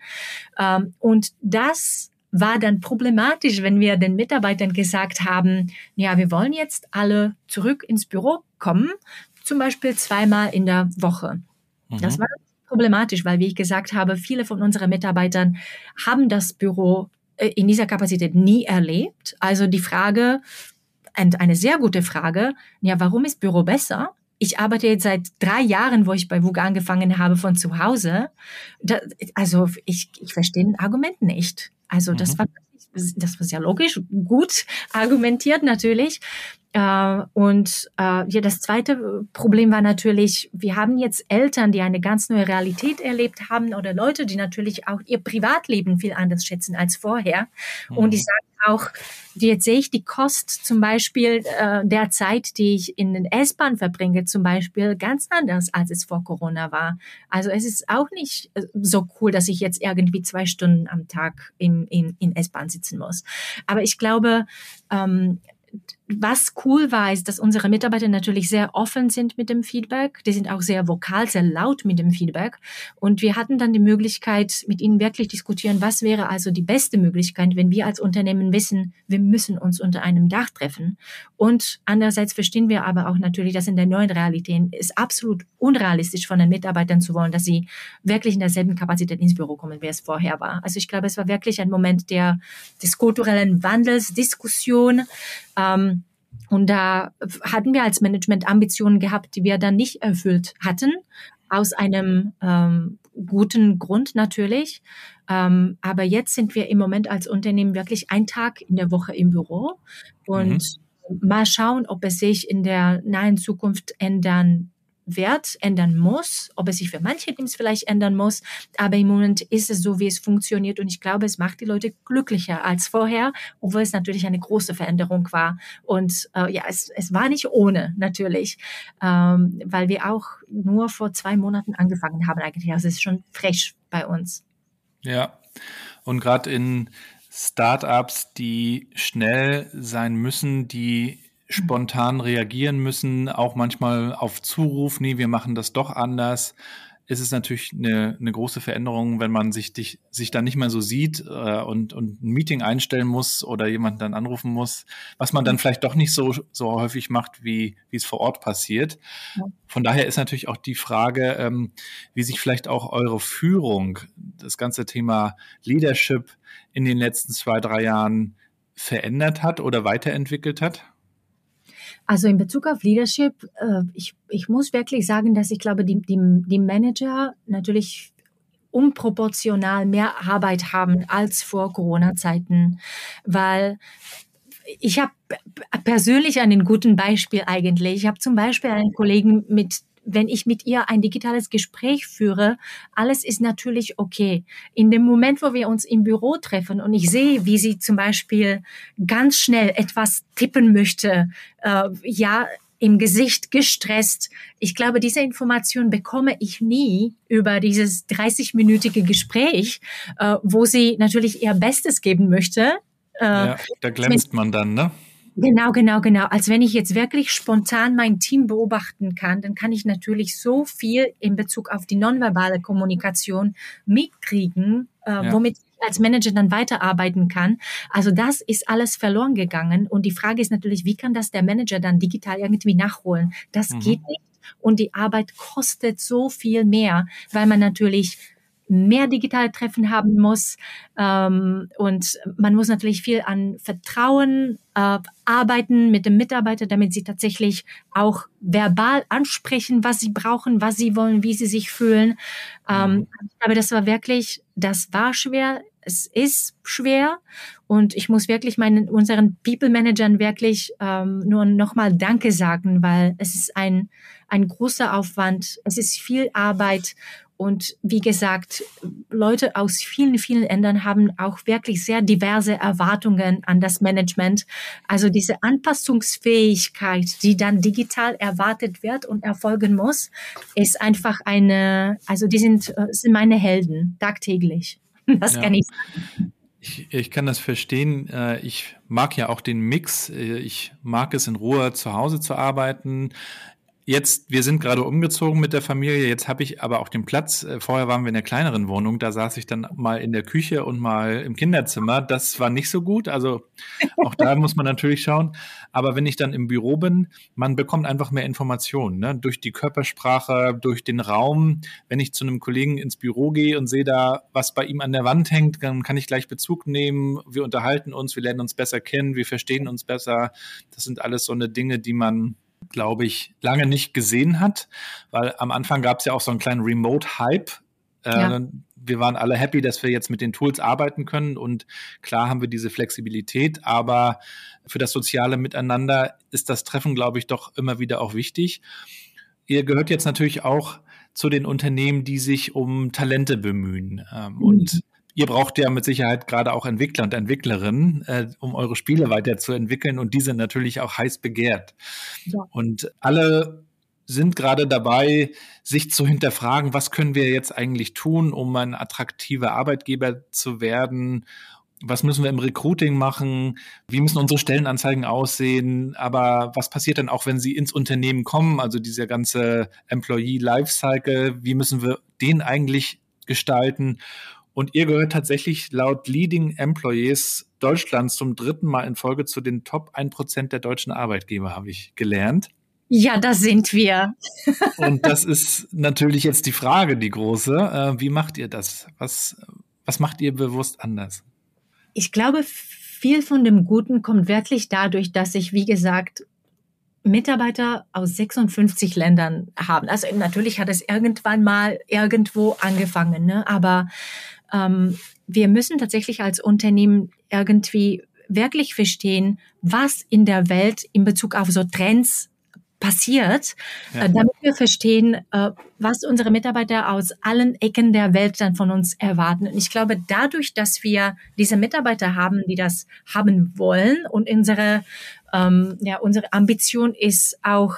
Ähm, und das war dann problematisch, wenn wir den Mitarbeitern gesagt haben, ja, wir wollen jetzt alle zurück ins Büro kommen, zum Beispiel zweimal in der Woche. Mhm. Das war problematisch, weil, wie ich gesagt habe, viele von unseren Mitarbeitern haben das Büro äh, in dieser Kapazität nie erlebt. Also die Frage, und eine sehr gute Frage, ja, warum ist Büro besser? Ich arbeite jetzt seit drei Jahren, wo ich bei VUGA angefangen habe, von zu Hause. Da, also ich, ich verstehe ein Argument nicht. Also das mhm. war das war sehr logisch, gut argumentiert natürlich. Äh, und äh, ja, das zweite Problem war natürlich, wir haben jetzt Eltern, die eine ganz neue Realität erlebt haben oder Leute, die natürlich auch ihr Privatleben viel anders schätzen als vorher. Mhm. Und die sagen auch, jetzt sehe ich die Kost zum Beispiel äh, der Zeit, die ich in den S-Bahn verbringe, zum Beispiel ganz anders, als es vor Corona war. Also es ist auch nicht äh, so cool, dass ich jetzt irgendwie zwei Stunden am Tag in, in, in S-Bahn sitzen muss. Aber ich glaube, ähm, was cool war, ist, dass unsere Mitarbeiter natürlich sehr offen sind mit dem Feedback. Die sind auch sehr vokal, sehr laut mit dem Feedback. Und wir hatten dann die Möglichkeit, mit ihnen wirklich diskutieren, was wäre also die beste Möglichkeit, wenn wir als Unternehmen wissen, wir müssen uns unter einem Dach treffen. Und andererseits verstehen wir aber auch natürlich, dass in der neuen Realität ist absolut unrealistisch von den Mitarbeitern zu wollen, dass sie wirklich in derselben Kapazität ins Büro kommen, wie es vorher war. Also ich glaube, es war wirklich ein Moment der, des kulturellen Wandels, Diskussion, ähm, und da hatten wir als Management Ambitionen gehabt, die wir dann nicht erfüllt hatten, aus einem ähm, guten Grund natürlich. Ähm, aber jetzt sind wir im Moment als Unternehmen wirklich ein Tag in der Woche im Büro und mhm. mal schauen, ob es sich in der nahen Zukunft ändern Wert ändern muss, ob es sich für manche Teams vielleicht ändern muss. Aber im Moment ist es so, wie es funktioniert. Und ich glaube, es macht die Leute glücklicher als vorher, obwohl es natürlich eine große Veränderung war. Und äh, ja, es, es war nicht ohne, natürlich, ähm, weil wir auch nur vor zwei Monaten angefangen haben eigentlich. Also es ist schon frisch bei uns. Ja, und gerade in Startups, die schnell sein müssen, die spontan reagieren müssen, auch manchmal auf Zuruf, nee, wir machen das doch anders, ist es natürlich eine, eine große Veränderung, wenn man sich, dich, sich dann nicht mehr so sieht äh, und, und ein Meeting einstellen muss oder jemanden dann anrufen muss, was man dann vielleicht doch nicht so, so häufig macht, wie, wie es vor Ort passiert. Von daher ist natürlich auch die Frage, ähm, wie sich vielleicht auch eure Führung, das ganze Thema Leadership in den letzten zwei, drei Jahren verändert hat oder weiterentwickelt hat. Also in Bezug auf Leadership, äh, ich, ich muss wirklich sagen, dass ich glaube, die, die, die Manager natürlich unproportional mehr Arbeit haben als vor Corona-Zeiten, weil ich habe persönlich einen guten Beispiel eigentlich. Ich habe zum Beispiel einen Kollegen mit wenn ich mit ihr ein digitales Gespräch führe, alles ist natürlich okay. In dem Moment, wo wir uns im Büro treffen und ich sehe, wie sie zum Beispiel ganz schnell etwas tippen möchte, äh, ja, im Gesicht gestresst. Ich glaube, diese Information bekomme ich nie über dieses 30-minütige Gespräch, äh, wo sie natürlich ihr Bestes geben möchte. Äh, ja, da glänzt man dann, ne? Genau, genau, genau. Als wenn ich jetzt wirklich spontan mein Team beobachten kann, dann kann ich natürlich so viel in Bezug auf die nonverbale Kommunikation mitkriegen, äh, ja. womit ich als Manager dann weiterarbeiten kann. Also das ist alles verloren gegangen. Und die Frage ist natürlich, wie kann das der Manager dann digital irgendwie nachholen? Das mhm. geht nicht. Und die Arbeit kostet so viel mehr, weil man natürlich mehr digitale Treffen haben muss. Ähm, und man muss natürlich viel an Vertrauen äh, arbeiten mit dem Mitarbeiter, damit sie tatsächlich auch verbal ansprechen, was sie brauchen, was sie wollen, wie sie sich fühlen. Ähm, mhm. aber das war wirklich, das war schwer. Es ist schwer und ich muss wirklich meinen unseren People Managern wirklich ähm, nur nochmal Danke sagen, weil es ist ein ein großer Aufwand, es ist viel Arbeit Und wie gesagt, Leute aus vielen, vielen Ländern haben auch wirklich sehr diverse Erwartungen an das Management. Also diese Anpassungsfähigkeit, die dann digital erwartet wird und erfolgen muss, ist einfach eine, also die sind, äh, sind meine Helden tagtäglich. [LAUGHS] Das ja. kann ich sagen. Ich, ich kann das verstehen. Äh, ich mag ja auch den Mix. Äh, ich mag es in Ruhe zu Hause zu arbeiten. Jetzt, wir sind gerade umgezogen mit der Familie, jetzt habe ich aber auch den Platz. Äh, vorher waren wir in einer kleineren Wohnung, da saß ich dann mal in der Küche und mal im Kinderzimmer. Das war nicht so gut. Also auch da muss man natürlich schauen. Aber wenn ich dann im Büro bin, man bekommt einfach mehr Informationen. Ne? Durch die Körpersprache, durch den Raum. Wenn ich zu einem Kollegen ins Büro gehe und sehe da, was bei ihm an der Wand hängt, dann kann ich gleich Bezug nehmen. Wir unterhalten uns, wir lernen uns besser kennen, wir verstehen uns besser. Das sind alles so eine Dinge, die man glaube ich, lange nicht gesehen hat, weil am Anfang gab es ja auch so einen kleinen Remote-Hype. Äh, ja. Wir waren alle happy, dass wir jetzt mit den Tools arbeiten können und klar haben wir diese Flexibilität, aber für das soziale Miteinander ist das Treffen, glaube ich, doch immer wieder auch wichtig. Ihr gehört jetzt natürlich auch zu den Unternehmen, die sich um Talente bemühen. Ähm, mhm. Und Ihr braucht ja mit Sicherheit gerade auch Entwickler und Entwicklerinnen, äh, um eure Spiele weiterzuentwickeln und die sind natürlich auch heiß begehrt. Ja. Und alle sind gerade dabei, sich zu hinterfragen, was können wir jetzt eigentlich tun, um ein attraktiver Arbeitgeber zu werden was müssen wir im Recruiting machen, wie müssen unsere Stellenanzeigen aussehen, aber was passiert dann auch, wenn sie ins Unternehmen kommen, also dieser ganze Employee Lifecycle, wie müssen wir den eigentlich gestalten? Und ihr gehört tatsächlich laut Leading Employees Deutschlands zum dritten Mal in Folge zu den Top 1% der deutschen Arbeitgeber, habe ich gelernt. Ja, das sind wir. [LAUGHS] Und das ist natürlich jetzt die Frage, die große. Äh, wie macht ihr das? Was, was macht ihr bewusst anders? Ich glaube, viel von dem Guten kommt wirklich dadurch, dass ich, wie gesagt, Mitarbeiter aus 56 Ländern haben. Also natürlich hat es irgendwann mal irgendwo angefangen, ne? aber ähm, wir müssen tatsächlich als Unternehmen irgendwie wirklich verstehen, was in der Welt in Bezug auf so Trends passiert, ja. äh, damit wir verstehen, äh, was unsere Mitarbeiter aus allen Ecken der Welt dann von uns erwarten. Und ich glaube, dadurch, dass wir diese Mitarbeiter haben, die das haben wollen und unsere, ähm, ja, unsere Ambition ist auch,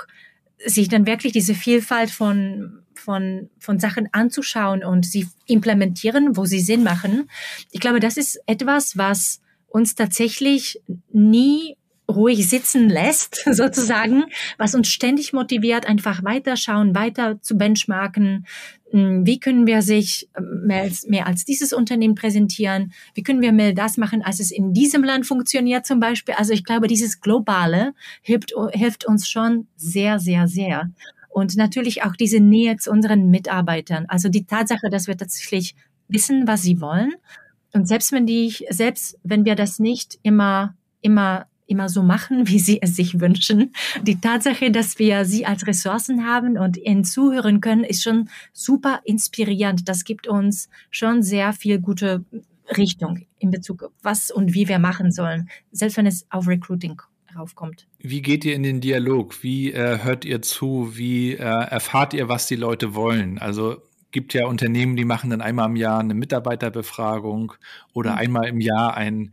sich dann wirklich diese Vielfalt von von, von Sachen anzuschauen und sie implementieren, wo sie Sinn machen. Ich glaube, das ist etwas, was uns tatsächlich nie ruhig sitzen lässt, [LAUGHS] sozusagen, was uns ständig motiviert, einfach weiterschauen, weiter zu benchmarken. Hm, wie können wir sich ähm, mehr als, mehr als dieses Unternehmen präsentieren? Wie können wir mehr das machen, als es in diesem Land funktioniert zum Beispiel? Also ich glaube, dieses Globale hilft, hilft uns schon sehr, sehr, sehr. Und natürlich auch diese Nähe zu unseren Mitarbeitern. Also die Tatsache, dass wir tatsächlich wissen, was sie wollen. Und selbst wenn die, selbst wenn wir das nicht immer, immer immer so machen, [LAUGHS] wie sie es sich wünschen. Die Tatsache, dass wir sie als Ressourcen haben und ihnen zuhören können, ist schon super inspirierend. Das gibt uns schon sehr viel gute Richtung in Bezug auf was und wie wir machen sollen, selbst wenn es auf Recruiting kommt. Wie geht ihr in den Dialog? Wie äh, hört ihr zu? Wie äh, erfahrt ihr, was die Leute wollen? Also gibt ja Unternehmen, die machen dann einmal im Jahr eine Mitarbeiterbefragung oder mhm. einmal im Jahr ein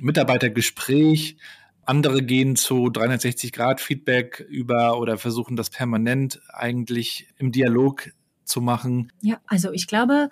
Mitarbeitergespräch. Andere gehen zu 360-Grad-Feedback über oder versuchen das permanent eigentlich im Dialog zu machen. Ja, also ich glaube,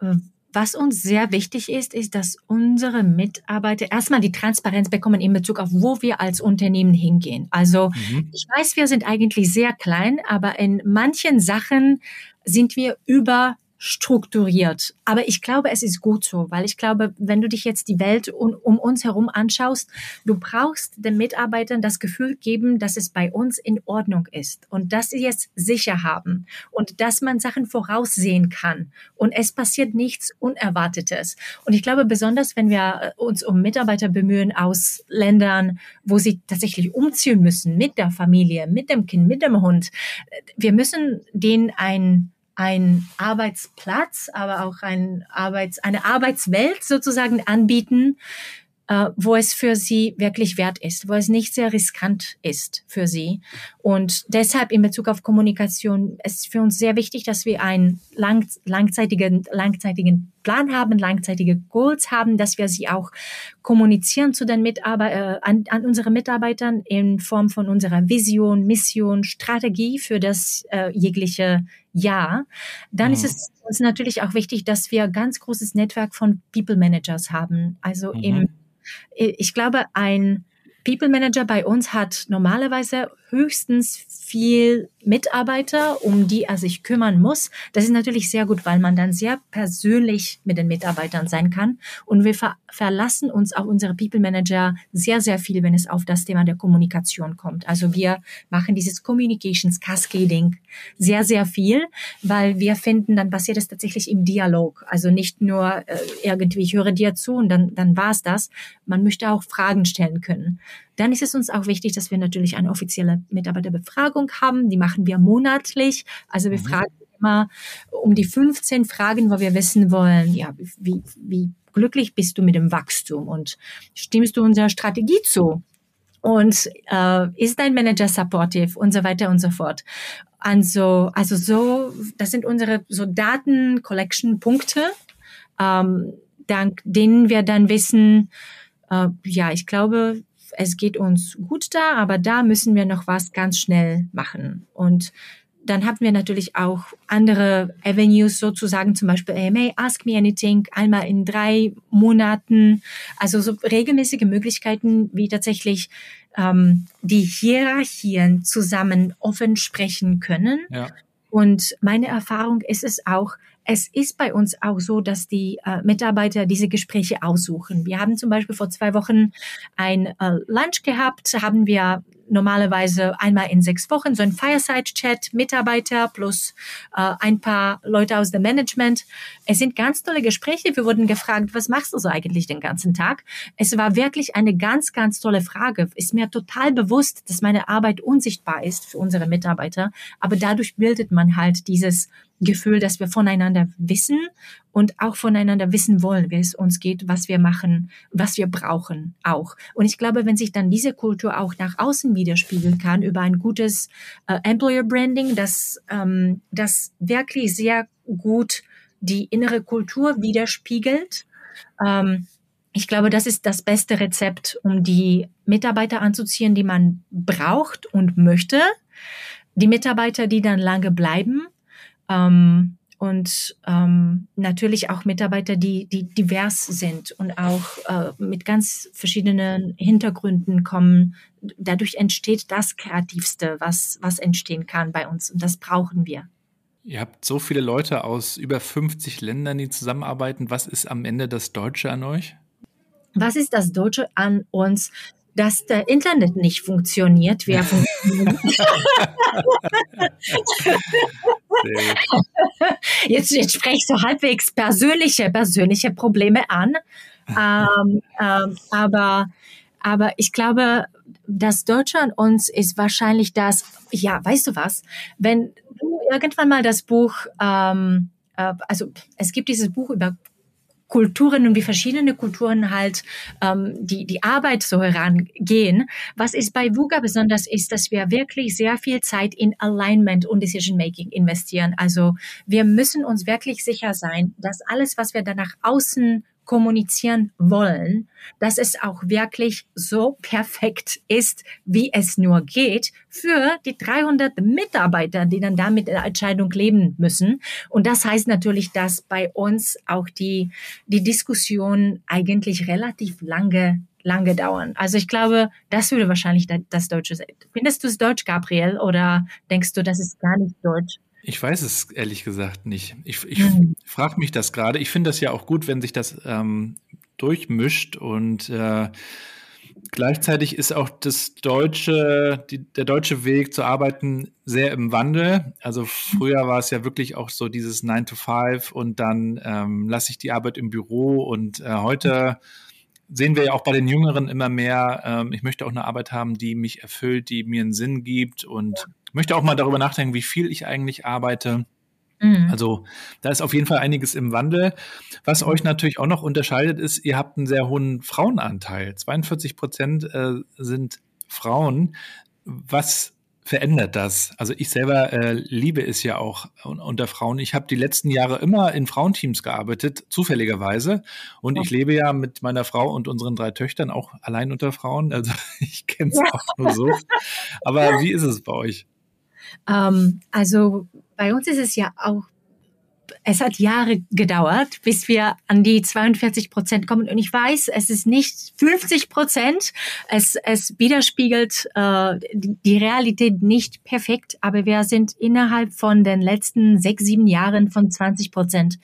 äh, was uns sehr wichtig ist, ist, dass unsere Mitarbeiter erstmal die Transparenz bekommen in Bezug auf, wo wir als Unternehmen hingehen. Also mhm. ich weiß, wir sind eigentlich sehr klein, aber in manchen Sachen sind wir über strukturiert. Aber ich glaube, es ist gut so, weil ich glaube, wenn du dich jetzt die Welt um, um, uns herum anschaust, du brauchst den Mitarbeitern das Gefühl geben, dass es bei uns in Ordnung ist und dass sie es sicher haben und dass man Sachen voraussehen kann und es passiert nichts Unerwartetes. Und ich glaube, besonders wenn wir äh, uns um Mitarbeiter bemühen aus Ländern, wo sie tatsächlich umziehen müssen mit der Familie, mit dem Kind, mit dem Hund, äh, wir müssen denen ein ein Arbeitsplatz, aber auch ein Arbeits-, eine Arbeitswelt sozusagen anbieten, äh, wo es für sie wirklich wert ist, wo es nicht sehr riskant ist für sie. Und deshalb in Bezug auf Kommunikation ist für uns sehr wichtig, dass wir einen lang, langzeitigen, langzeitigen Plan haben, langzeitige Goals haben, dass wir sie auch kommunizieren zu den Mitarbeitern, äh, an, an unsere Mitarbeitern in Form von unserer Vision, Mission, Strategie für das äh, jegliche Jahr. Dann mhm. ist es uns natürlich auch wichtig, dass wir ganz großes Netzwerk von People Managers haben. Also mhm. im ich glaube, ein People Manager bei uns hat normalerweise höchstens viel Mitarbeiter, um die er sich kümmern muss. Das ist natürlich sehr gut, weil man dann sehr persönlich mit den Mitarbeitern sein kann. Und wir ver verlassen uns auch unsere People Manager sehr, sehr viel, wenn es auf das Thema der Kommunikation kommt. Also wir machen dieses Communications Cascading sehr, sehr viel, weil wir finden, dann passiert es tatsächlich im Dialog. Also nicht nur äh, irgendwie, ich höre dir zu und dann, dann war's das. Man möchte auch Fragen stellen können. Dann ist es uns auch wichtig, dass wir natürlich eine offizielle Mitarbeiterbefragung haben. Die machen wir monatlich. Also wir mhm. fragen immer um die 15 Fragen, wo wir wissen wollen, ja, wie, wie glücklich bist du mit dem Wachstum und stimmst du unserer Strategie zu? Und äh, ist dein Manager supportive und so weiter und so fort. Also, also so, das sind unsere so Daten Collection Punkte, ähm, dank denen wir dann wissen, äh, ja, ich glaube, es geht uns gut da, aber da müssen wir noch was ganz schnell machen. Und dann haben wir natürlich auch andere Avenues sozusagen, zum Beispiel AMA, Ask Me Anything, einmal in drei Monaten. Also so regelmäßige Möglichkeiten, wie tatsächlich ähm, die Hierarchien zusammen offen sprechen können. Ja. Und meine Erfahrung ist es auch, es ist bei uns auch so, dass die äh, Mitarbeiter diese Gespräche aussuchen. Wir haben zum Beispiel vor zwei Wochen ein äh, Lunch gehabt, haben wir normalerweise einmal in sechs Wochen so ein Fireside-Chat, Mitarbeiter plus äh, ein paar Leute aus dem Management. Es sind ganz tolle Gespräche. Wir wurden gefragt, was machst du so eigentlich den ganzen Tag? Es war wirklich eine ganz, ganz tolle Frage. Ist mir total bewusst, dass meine Arbeit unsichtbar ist für unsere Mitarbeiter, aber dadurch bildet man halt dieses Gefühl, dass wir voneinander wissen und auch voneinander wissen wollen, wie es uns geht, was wir machen, was wir brauchen auch. Und ich glaube, wenn sich dann diese Kultur auch nach außen widerspiegeln kann über ein gutes äh, Employer Branding, das, ähm, das wirklich sehr gut die innere Kultur widerspiegelt, ähm, ich glaube, das ist das beste Rezept, um die Mitarbeiter anzuziehen, die man braucht und möchte. Die Mitarbeiter, die dann lange bleiben ähm, und ähm, natürlich auch Mitarbeiter, die, die divers sind und auch äh, mit ganz verschiedenen Hintergründen kommen. Dadurch entsteht das Kreativste, was, was entstehen kann bei uns. Und das brauchen wir. Ihr habt so viele Leute aus über 50 Ländern, die zusammenarbeiten. Was ist am Ende das Deutsche an euch? Was ist das Deutsche an uns? Dass der Internet nicht funktioniert. Wir funktionieren. [LAUGHS] [LAUGHS] jetzt, jetzt sprichst du halbwegs persönliche, persönliche Probleme an. [LAUGHS] Ähm, ähm, aber, aber ich glaube, das Deutsche an uns ist wahrscheinlich das, ja, weißt du was, wenn du irgendwann mal das Buch, ähm, äh, also es gibt dieses Buch über Kulturen und wie verschiedene Kulturen halt ähm, die, die Arbeit so herangehen. Was ist bei VUGA besonders ist, dass wir wirklich sehr viel Zeit in Alignment und Decision Making investieren. Also wir müssen uns wirklich sicher sein, dass alles, was wir dann nach außen kommunizieren wollen, dass es auch wirklich so perfekt ist, wie es nur geht für die 300 Mitarbeiter, die dann damit der Entscheidung leben müssen. Und das heißt natürlich, dass bei uns auch die, die Diskussion eigentlich relativ lange lange dauern. Also ich glaube, das würde wahrscheinlich das Deutsche sein. Findest du es deutsch, Gabriel, oder denkst du, das ist gar nicht deutsch? Ich weiß es ehrlich gesagt nicht. Ich, ich mhm. frage mich das gerade. Ich finde das ja auch gut, wenn sich das ähm, durchmischt und äh, gleichzeitig ist auch das deutsche, die, der deutsche Weg zu arbeiten sehr im Wandel. Also früher war es ja wirklich auch so dieses 9 to 5 und dann ähm, lasse ich die Arbeit im Büro und äh, heute sehen wir ja auch bei den Jüngeren immer mehr, ähm, ich möchte auch eine Arbeit haben, die mich erfüllt, die mir einen Sinn gibt und ja möchte auch mal darüber nachdenken, wie viel ich eigentlich arbeite. Mhm. Also da ist auf jeden Fall einiges im Wandel. Was euch natürlich auch noch unterscheidet, ist, ihr habt einen sehr hohen Frauenanteil. 42 Prozent äh, sind Frauen. Was verändert das? Also ich selber äh, liebe es ja auch unter Frauen. Ich habe die letzten Jahre immer in Frauenteams gearbeitet, zufälligerweise. Und ich lebe ja mit meiner Frau und unseren drei Töchtern auch allein unter Frauen. Also [LAUGHS] ich kenne es ja. auch nur so. Aber wie ist es bei euch? Ähm, also bei uns ist es ja auch es hat Jahre gedauert, bis wir an die 42 Prozent kommen. Und ich weiß, es ist nicht 50 Prozent. Es, es widerspiegelt äh, die Realität nicht perfekt, aber wir sind innerhalb von den letzten sechs, sieben Jahren von 20 Prozent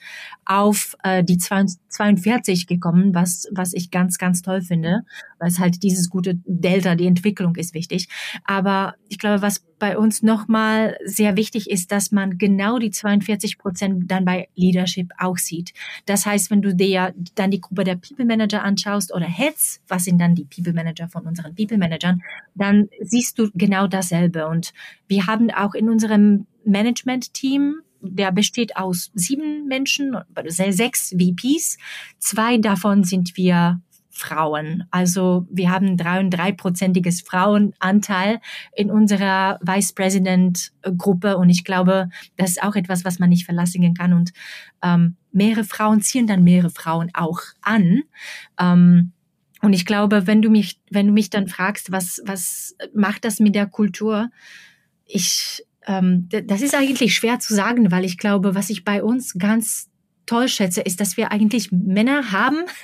auf äh, die 42 gekommen, was, was ich ganz, ganz toll finde, weil es halt dieses gute Delta, die Entwicklung ist wichtig. Aber ich glaube, was bei uns nochmal sehr wichtig ist, dass man genau die 42 Prozent dann bei Leadership auch sieht. Das heißt, wenn du dir dann die Gruppe der People Manager anschaust oder Heads, was sind dann die People Manager von unseren People Managern, dann siehst du genau dasselbe. Und wir haben auch in unserem Management-Team der besteht aus sieben Menschen, sechs VPs. Zwei davon sind wir Frauen. Also wir haben drei und drei prozentiges Frauenanteil in unserer Vice President Gruppe und ich glaube, das ist auch etwas, was man nicht verlassen kann und ähm, mehrere Frauen ziehen dann mehrere Frauen auch an. Ähm, und ich glaube, wenn du mich, wenn du mich dann fragst, was, was macht das mit der Kultur? Ich, ähm, das ist eigentlich schwer zu sagen, weil ich glaube, was ich bei uns ganz toll schätze, ist, dass wir eigentlich Männer haben, [LAUGHS]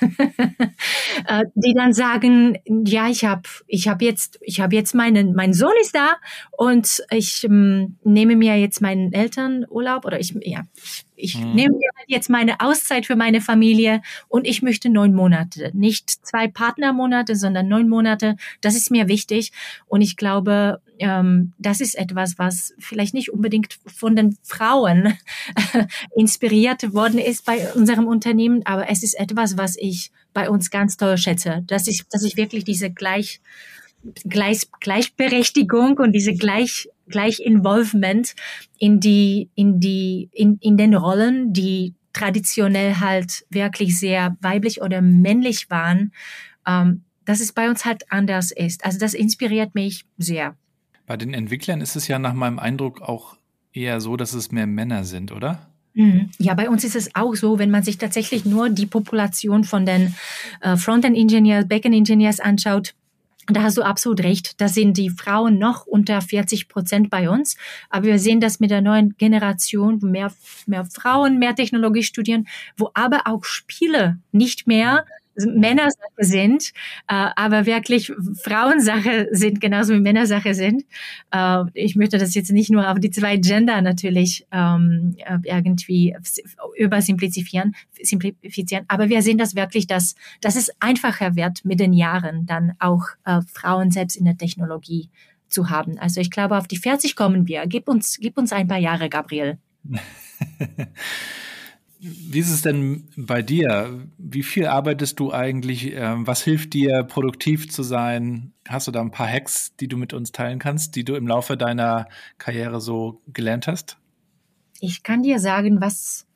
äh, die dann sagen, ja, ich habe ich hab jetzt, ich habe jetzt meinen, mein Sohn ist da und ich ähm, nehme mir jetzt meinen Elternurlaub oder ich, ja, ich ich mhm. nehme halt jetzt meine Auszeit für meine Familie und ich möchte neun Monate, nicht zwei Partnermonate, sondern neun Monate. Das ist mir wichtig und ich glaube, ähm, das ist etwas, was vielleicht nicht unbedingt von den Frauen [LAUGHS] inspiriert worden ist bei unserem Unternehmen, aber es ist etwas, was ich bei uns ganz toll schätze, dass ich, dass ich wirklich diese gleich Gleich, Gleichberechtigung und diese Gleich, Gleichinvolvement in die, in die, in, in den Rollen, die traditionell halt wirklich sehr weiblich oder männlich waren, ähm, dass es bei uns halt anders ist. Also das inspiriert mich sehr. Bei den Entwicklern ist es ja nach meinem Eindruck auch eher so, dass es mehr Männer sind, oder? Mhm. Ja, bei uns ist es auch so, wenn man sich tatsächlich nur die Population von den äh, Frontend Engineers, Backend Engineers anschaut, da hast du absolut recht. Da sind die Frauen noch unter 40 Prozent bei uns. Aber wir sehen das mit der neuen Generation, wo mehr, mehr Frauen mehr Technologie studieren, wo aber auch Spiele nicht mehr Männersache sind, äh, aber wirklich Frauensache sind, genauso wie Männersache sind. Äh, ich möchte das jetzt nicht nur auf die zwei Gender natürlich ähm, äh, irgendwie übersimplifizieren, simplifizieren, aber wir sehen das wirklich, dass, dass es einfacher wird mit den Jahren dann auch äh, Frauen selbst in der Technologie zu haben. Also ich glaube, auf die 40 kommen wir. Gib uns, gib uns ein paar Jahre, Gabriel. [LAUGHS] Wie ist es denn bei dir? Wie viel arbeitest du eigentlich? Ähm, was hilft dir, produktiv zu sein? Hast du da ein paar Hacks, die du mit uns teilen kannst, die du im Laufe deiner Karriere so gelernt hast? Ich kann dir sagen, was,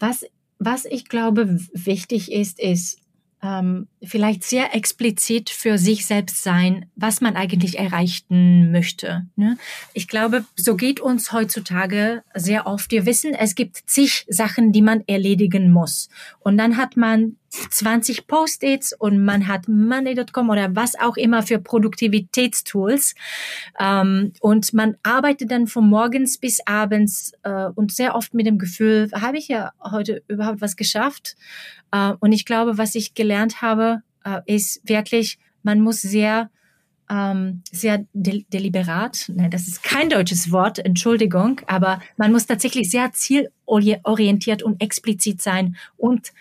was, was ich glaube wichtig ist, ist, ähm, vielleicht sehr explizit für sich selbst sein, was man eigentlich erreichen möchte. Ne? Ich glaube, so geht uns heutzutage sehr oft. Wir wissen, es gibt zig Sachen, die man erledigen muss. Und dann hat man 20 Post-its und man hat Money.com oder was auch immer für Produktivitätstools. Ähm, und man arbeitet dann von morgens bis abends äh, und sehr oft mit dem Gefühl, habe ich ja heute überhaupt was geschafft? Äh, und ich glaube, was ich gelernt habe, äh, ist wirklich, man muss sehr ähm, sehr de deliberat, nein, das ist kein deutsches Wort, Entschuldigung, aber man muss tatsächlich sehr zielorientiert und explizit sein und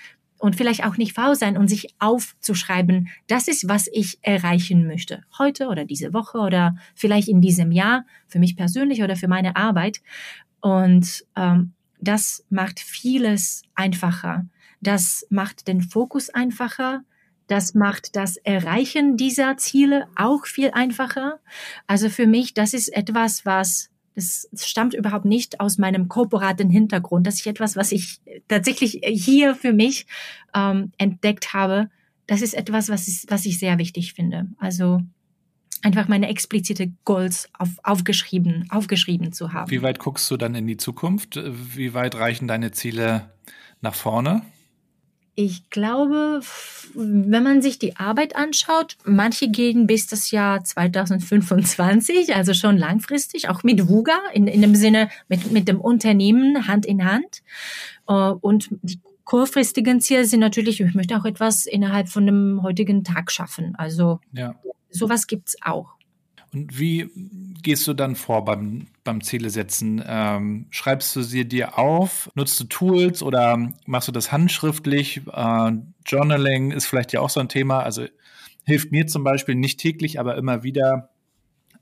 und vielleicht auch nicht faul sein und sich aufzuschreiben, das ist, was ich erreichen möchte. Heute oder diese Woche oder vielleicht in diesem Jahr, für mich persönlich oder für meine Arbeit. Und ähm, das macht vieles einfacher. Das macht den Fokus einfacher. Das macht das Erreichen dieser Ziele auch viel einfacher. Also für mich, das ist etwas, was Das stammt überhaupt nicht aus meinem korporaten Hintergrund. Das ist etwas, was ich tatsächlich hier für mich ähm, entdeckt habe. Das ist etwas, was ich, was ich sehr wichtig finde. Also einfach meine explizite Goals auf, aufgeschrieben, aufgeschrieben zu haben. Wie weit guckst du dann in die Zukunft? Wie weit reichen deine Ziele nach vorne? Ich glaube, wenn man sich die Arbeit anschaut, manche gehen bis das Jahr 2025, also schon langfristig, auch mit VUGA, in, in dem Sinne mit, mit dem Unternehmen Hand in Hand. Äh, und die kurzfristigen Ziele sind natürlich, ich möchte auch etwas innerhalb von dem heutigen Tag schaffen. Also ja. sowas gibt's auch. Und wie gehst du dann vor beim, beim Ziele setzen? Ähm, schreibst du sie dir auf? Nutzt du Tools oder machst du das handschriftlich? Äh, Journaling ist vielleicht ja auch so ein Thema. Also hilft mir zum Beispiel nicht täglich, aber immer wieder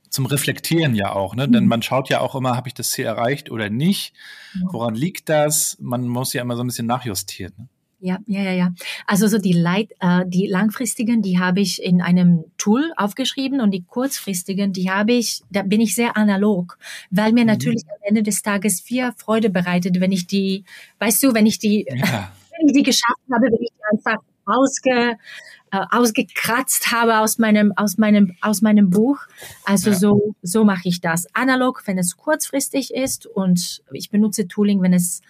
zum Reflektieren ja auch, ne? Denn mhm. man schaut ja auch immer, habe ich das Ziel erreicht oder nicht? Woran liegt das? Man muss ja immer so ein bisschen nachjustieren. Ne? Ja, ja, ja, ja. Also so die Leit, äh, die langfristigen, die habe ich in einem Tool aufgeschrieben und die kurzfristigen, die habe ich, da bin ich sehr analog, weil mir mhm. natürlich am Ende des Tages viel Freude bereitet, wenn ich die, weißt du, wenn ich die, ja. [LAUGHS] wenn ich die geschafft habe, wenn ich die einfach ausge, äh, ausgekratzt habe aus meinem, aus meinem, aus meinem Buch. Also ja. so, so mache ich das. Analog, wenn es kurzfristig ist und ich benutze Tooling, wenn es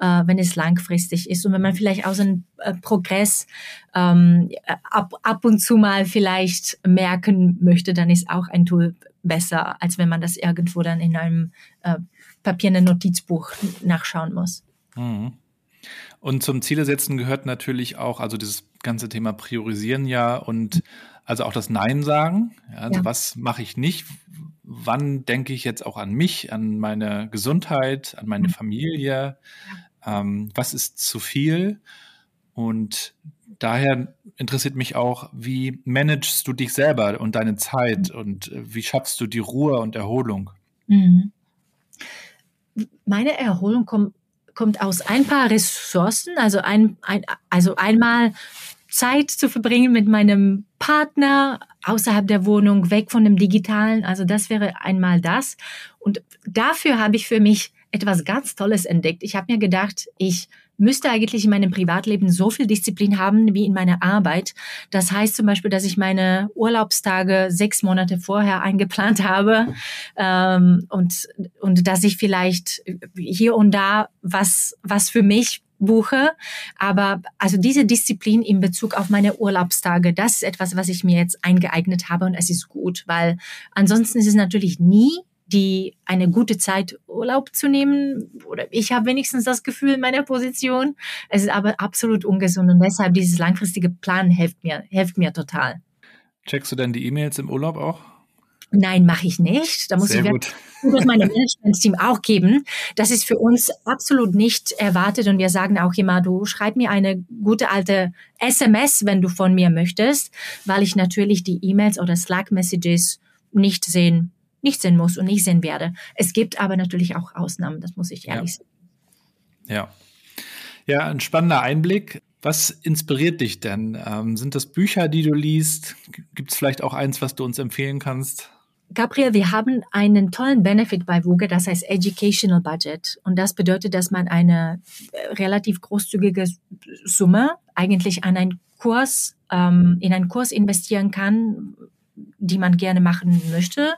äh, wenn es langfristig ist und wenn man vielleicht aus einem äh, Progress ähm, ab, ab und zu mal vielleicht merken möchte, dann ist auch ein Tool besser, als wenn man das irgendwo dann in einem äh, papierenden Notizbuch nachschauen muss. Mhm. Und zum Ziele setzen gehört natürlich auch, also dieses ganze Thema Priorisieren ja und also auch das Nein sagen. Ja, also ja. was mache ich nicht? Wann denke ich jetzt auch an mich, an meine Gesundheit, an meine mhm. Familie? Ähm, was ist zu viel und daher interessiert mich auch, wie managst du dich selber und deine Zeit und äh, wie schaffst du die Ruhe und Erholung? Mhm. Meine Erholung kommt, kommt aus ein paar Ressourcen, also ein, ein, also einmal Zeit zu verbringen mit meinem Partner außerhalb der Wohnung, weg von dem Digitalen. Also das wäre einmal das. Und dafür habe ich für mich etwas ganz Tolles entdeckt. Ich habe mir gedacht, ich müsste eigentlich in meinem Privatleben so viel Disziplin haben wie in meiner Arbeit. Das heißt zum Beispiel, dass ich meine Urlaubstage sechs Monate vorher eingeplant habe ähm, und, und dass ich vielleicht hier und da was, was für mich buche. Aber also diese Disziplin in Bezug auf meine Urlaubstage, das ist etwas, was ich mir jetzt eingeeignet habe und es ist gut, weil ansonsten ist es natürlich nie die eine gute Zeit Urlaub zu nehmen. Oder ich habe wenigstens das Gefühl in meiner Position. Es ist aber absolut ungesund und deshalb dieses langfristige Plan hilft mir, hilft mir total. Checkst du denn die E-Mails im Urlaub auch? Nein, mache ich nicht. Da muss Sehr ich gut. das meinem Management-Team auch geben. Das ist für uns absolut nicht erwartet und wir sagen auch immer, du schreib mir eine gute alte SMS, wenn du von mir möchtest, weil ich natürlich die E-Mails oder Slack-Messages nicht sehen nicht sehen muss und nicht sehen werde. Es gibt aber natürlich auch Ausnahmen, das muss ich ehrlich ja. sagen. Ja. Ja, ein spannender Einblick. Was inspiriert dich denn? Ähm, sind das Bücher, die du liest? Gibt es vielleicht auch eins, was du uns empfehlen kannst? Gabriel, wir haben einen tollen Benefit bei Wuge, das heißt Educational Budget. Und das bedeutet, dass man eine äh, relativ großzügige Summe eigentlich an einen Kurs, ähm, in einen Kurs investieren kann, die man gerne machen möchte.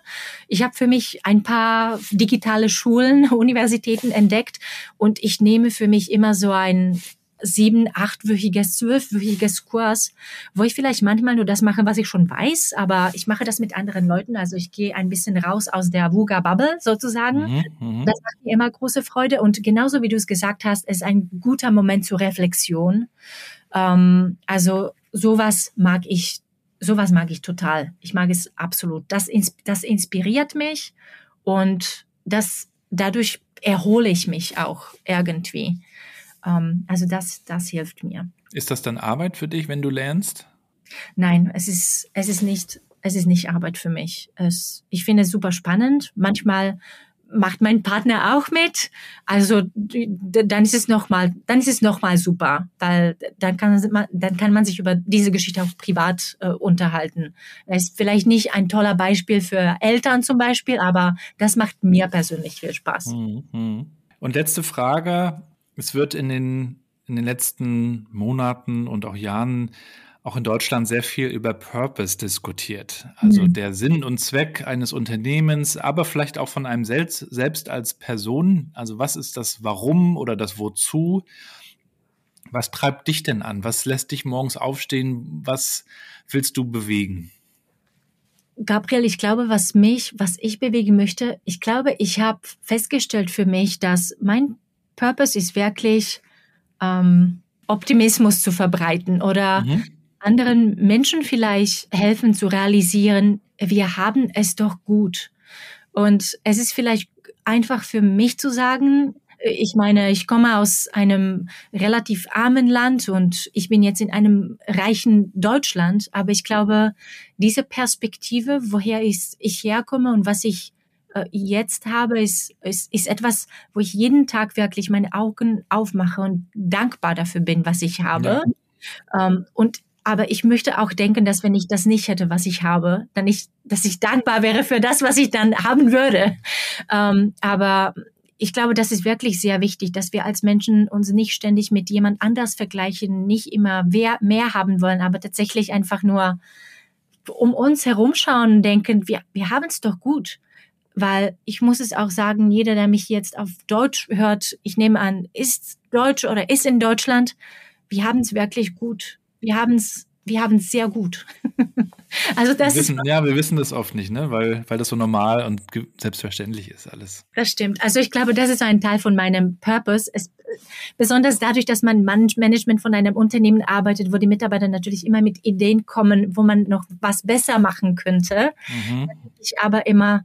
Ich habe für mich ein paar digitale Schulen, [LAUGHS] Universitäten entdeckt und ich nehme für mich immer so ein sieben, achtwöchiges, zwölfwöchiges Kurs, wo ich vielleicht manchmal nur das mache, was ich schon weiß, aber ich mache das mit anderen Leuten. Also ich gehe ein bisschen raus aus der Wuga-Bubble sozusagen. Mhm, mhm, das macht mir immer große Freude. Und genauso wie du es gesagt hast, ist ein guter Moment zur Reflexion. Ähm, also sowas mag ich sowas mag ich total. Ich mag es absolut. Das, das inspiriert mich und das, dadurch erhole ich mich auch irgendwie. Ähm, also das, das hilft mir. Ist das dann Arbeit für dich, wenn du lernst? Nein, es ist, es ist nicht, es ist nicht Arbeit für mich. Es, ich finde es super spannend. Manchmal macht mein Partner auch mit. Also dann ist es noch mal, dann ist es noch mal super, weil dann kann man, dann kann man sich über diese Geschichte auch privat äh, unterhalten. Es ist vielleicht nicht ein toller Beispiel für Eltern zum Beispiel, aber das macht mir persönlich viel Spaß. Mhm. Und letzte Frage: Es wird in den in den letzten Monaten und auch Jahren auch in Deutschland sehr viel über Purpose diskutiert. Also mhm. der Sinn und Zweck eines Unternehmens, aber vielleicht auch von einem selbst, selbst als Person. Also was ist das Warum oder das Wozu? Was treibt dich denn an? Was lässt dich morgens aufstehen? Was willst du bewegen? Gabriel, ich glaube, was mich, was ich bewegen möchte, ich glaube, ich habe festgestellt für mich, dass mein Purpose ist wirklich ähm, Optimismus zu verbreiten oder mhm anderen Menschen vielleicht helfen zu realisieren, wir haben es doch gut. Und es ist vielleicht einfach für mich zu sagen, ich meine, ich komme aus einem relativ armen Land und ich bin jetzt in einem reichen Deutschland, aber ich glaube, diese Perspektive, woher ich, ich herkomme und was ich äh, jetzt habe, ist, ist, ist etwas, wo ich jeden Tag wirklich meine Augen aufmache und dankbar dafür bin, was ich habe. Ja. Ähm, und aber ich möchte auch denken, dass wenn ich das nicht hätte, was ich habe, dann ich, dass ich dankbar wäre für das, was ich dann haben würde. Ähm, aber ich glaube, das ist wirklich sehr wichtig, dass wir als Menschen uns nicht ständig mit jemand anders vergleichen, nicht immer mehr, mehr haben wollen, aber tatsächlich einfach nur um uns herumschauen und denken, wir, wir haben es doch gut. Weil ich muss es auch sagen, jeder, der mich jetzt auf Deutsch hört, ich nehme an, ist Deutsch oder ist in Deutschland, wir haben es wirklich gut wir haben es wir haben es sehr gut. [LAUGHS] also das wir wissen, ist, ja, wir wissen das oft nicht, ne? weil, weil das so normal und selbstverständlich ist alles. Das stimmt. Also ich glaube, das ist ein Teil von meinem Purpose. Es, besonders dadurch, dass man Management von einem Unternehmen arbeitet, wo die Mitarbeiter natürlich immer mit Ideen kommen, wo man noch was besser machen könnte. Mhm. Ich aber immer,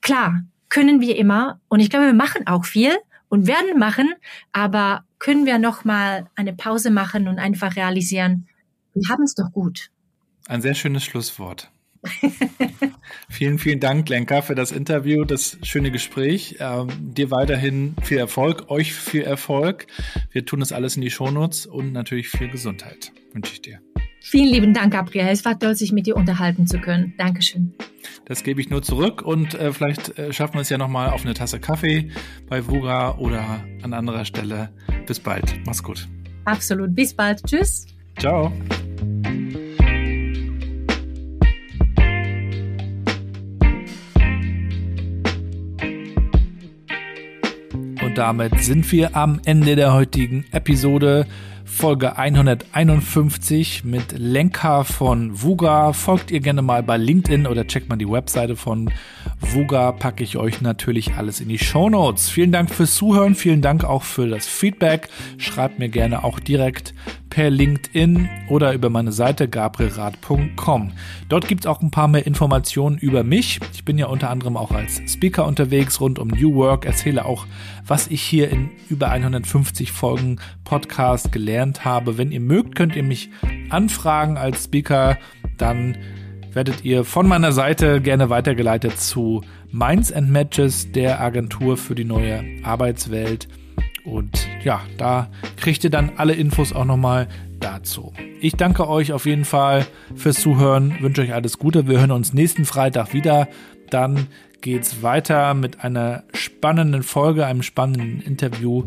klar, können wir immer und ich glaube, wir machen auch viel und werden machen, aber können wir noch mal eine Pause machen und einfach realisieren, wir haben es doch gut. Ein sehr schönes Schlusswort. [LAUGHS] vielen, vielen Dank, Lenka, für das Interview, das schöne Gespräch. Ähm, dir weiterhin viel Erfolg, euch viel Erfolg. Wir tun das alles in die Shownotes und natürlich viel Gesundheit wünsche ich dir. Vielen lieben Dank, Gabriel. Es war toll, sich mit dir unterhalten zu können. Dankeschön. Das gebe ich nur zurück und äh, vielleicht äh, schaffen wir es ja nochmal auf eine Tasse Kaffee bei Vuga oder an anderer Stelle. Bis bald. Mach's gut. Absolut. Bis bald. Tschüss. Ciao. Und damit sind wir am Ende der heutigen Episode. Folge 151 mit Lenka von Vuga. Folgt ihr gerne mal bei LinkedIn oder checkt mal die Webseite von Vuga. Packe ich euch natürlich alles in die Show Notes. Vielen Dank fürs Zuhören. Vielen Dank auch für das Feedback. Schreibt mir gerne auch direkt per LinkedIn oder über meine Seite gabrielrad.com. Dort gibt es auch ein paar mehr Informationen über mich. Ich bin ja unter anderem auch als Speaker unterwegs rund um New Work, erzähle auch, was ich hier in über 150 Folgen Podcast gelernt habe. Wenn ihr mögt, könnt ihr mich anfragen als Speaker, dann werdet ihr von meiner Seite gerne weitergeleitet zu Minds and Matches, der Agentur für die neue Arbeitswelt. Und ja, da kriegt ihr dann alle Infos auch nochmal dazu. Ich danke euch auf jeden Fall fürs Zuhören, wünsche euch alles Gute. Wir hören uns nächsten Freitag wieder. Dann geht's weiter mit einer spannenden Folge, einem spannenden Interview.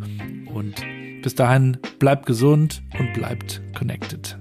Und bis dahin bleibt gesund und bleibt connected.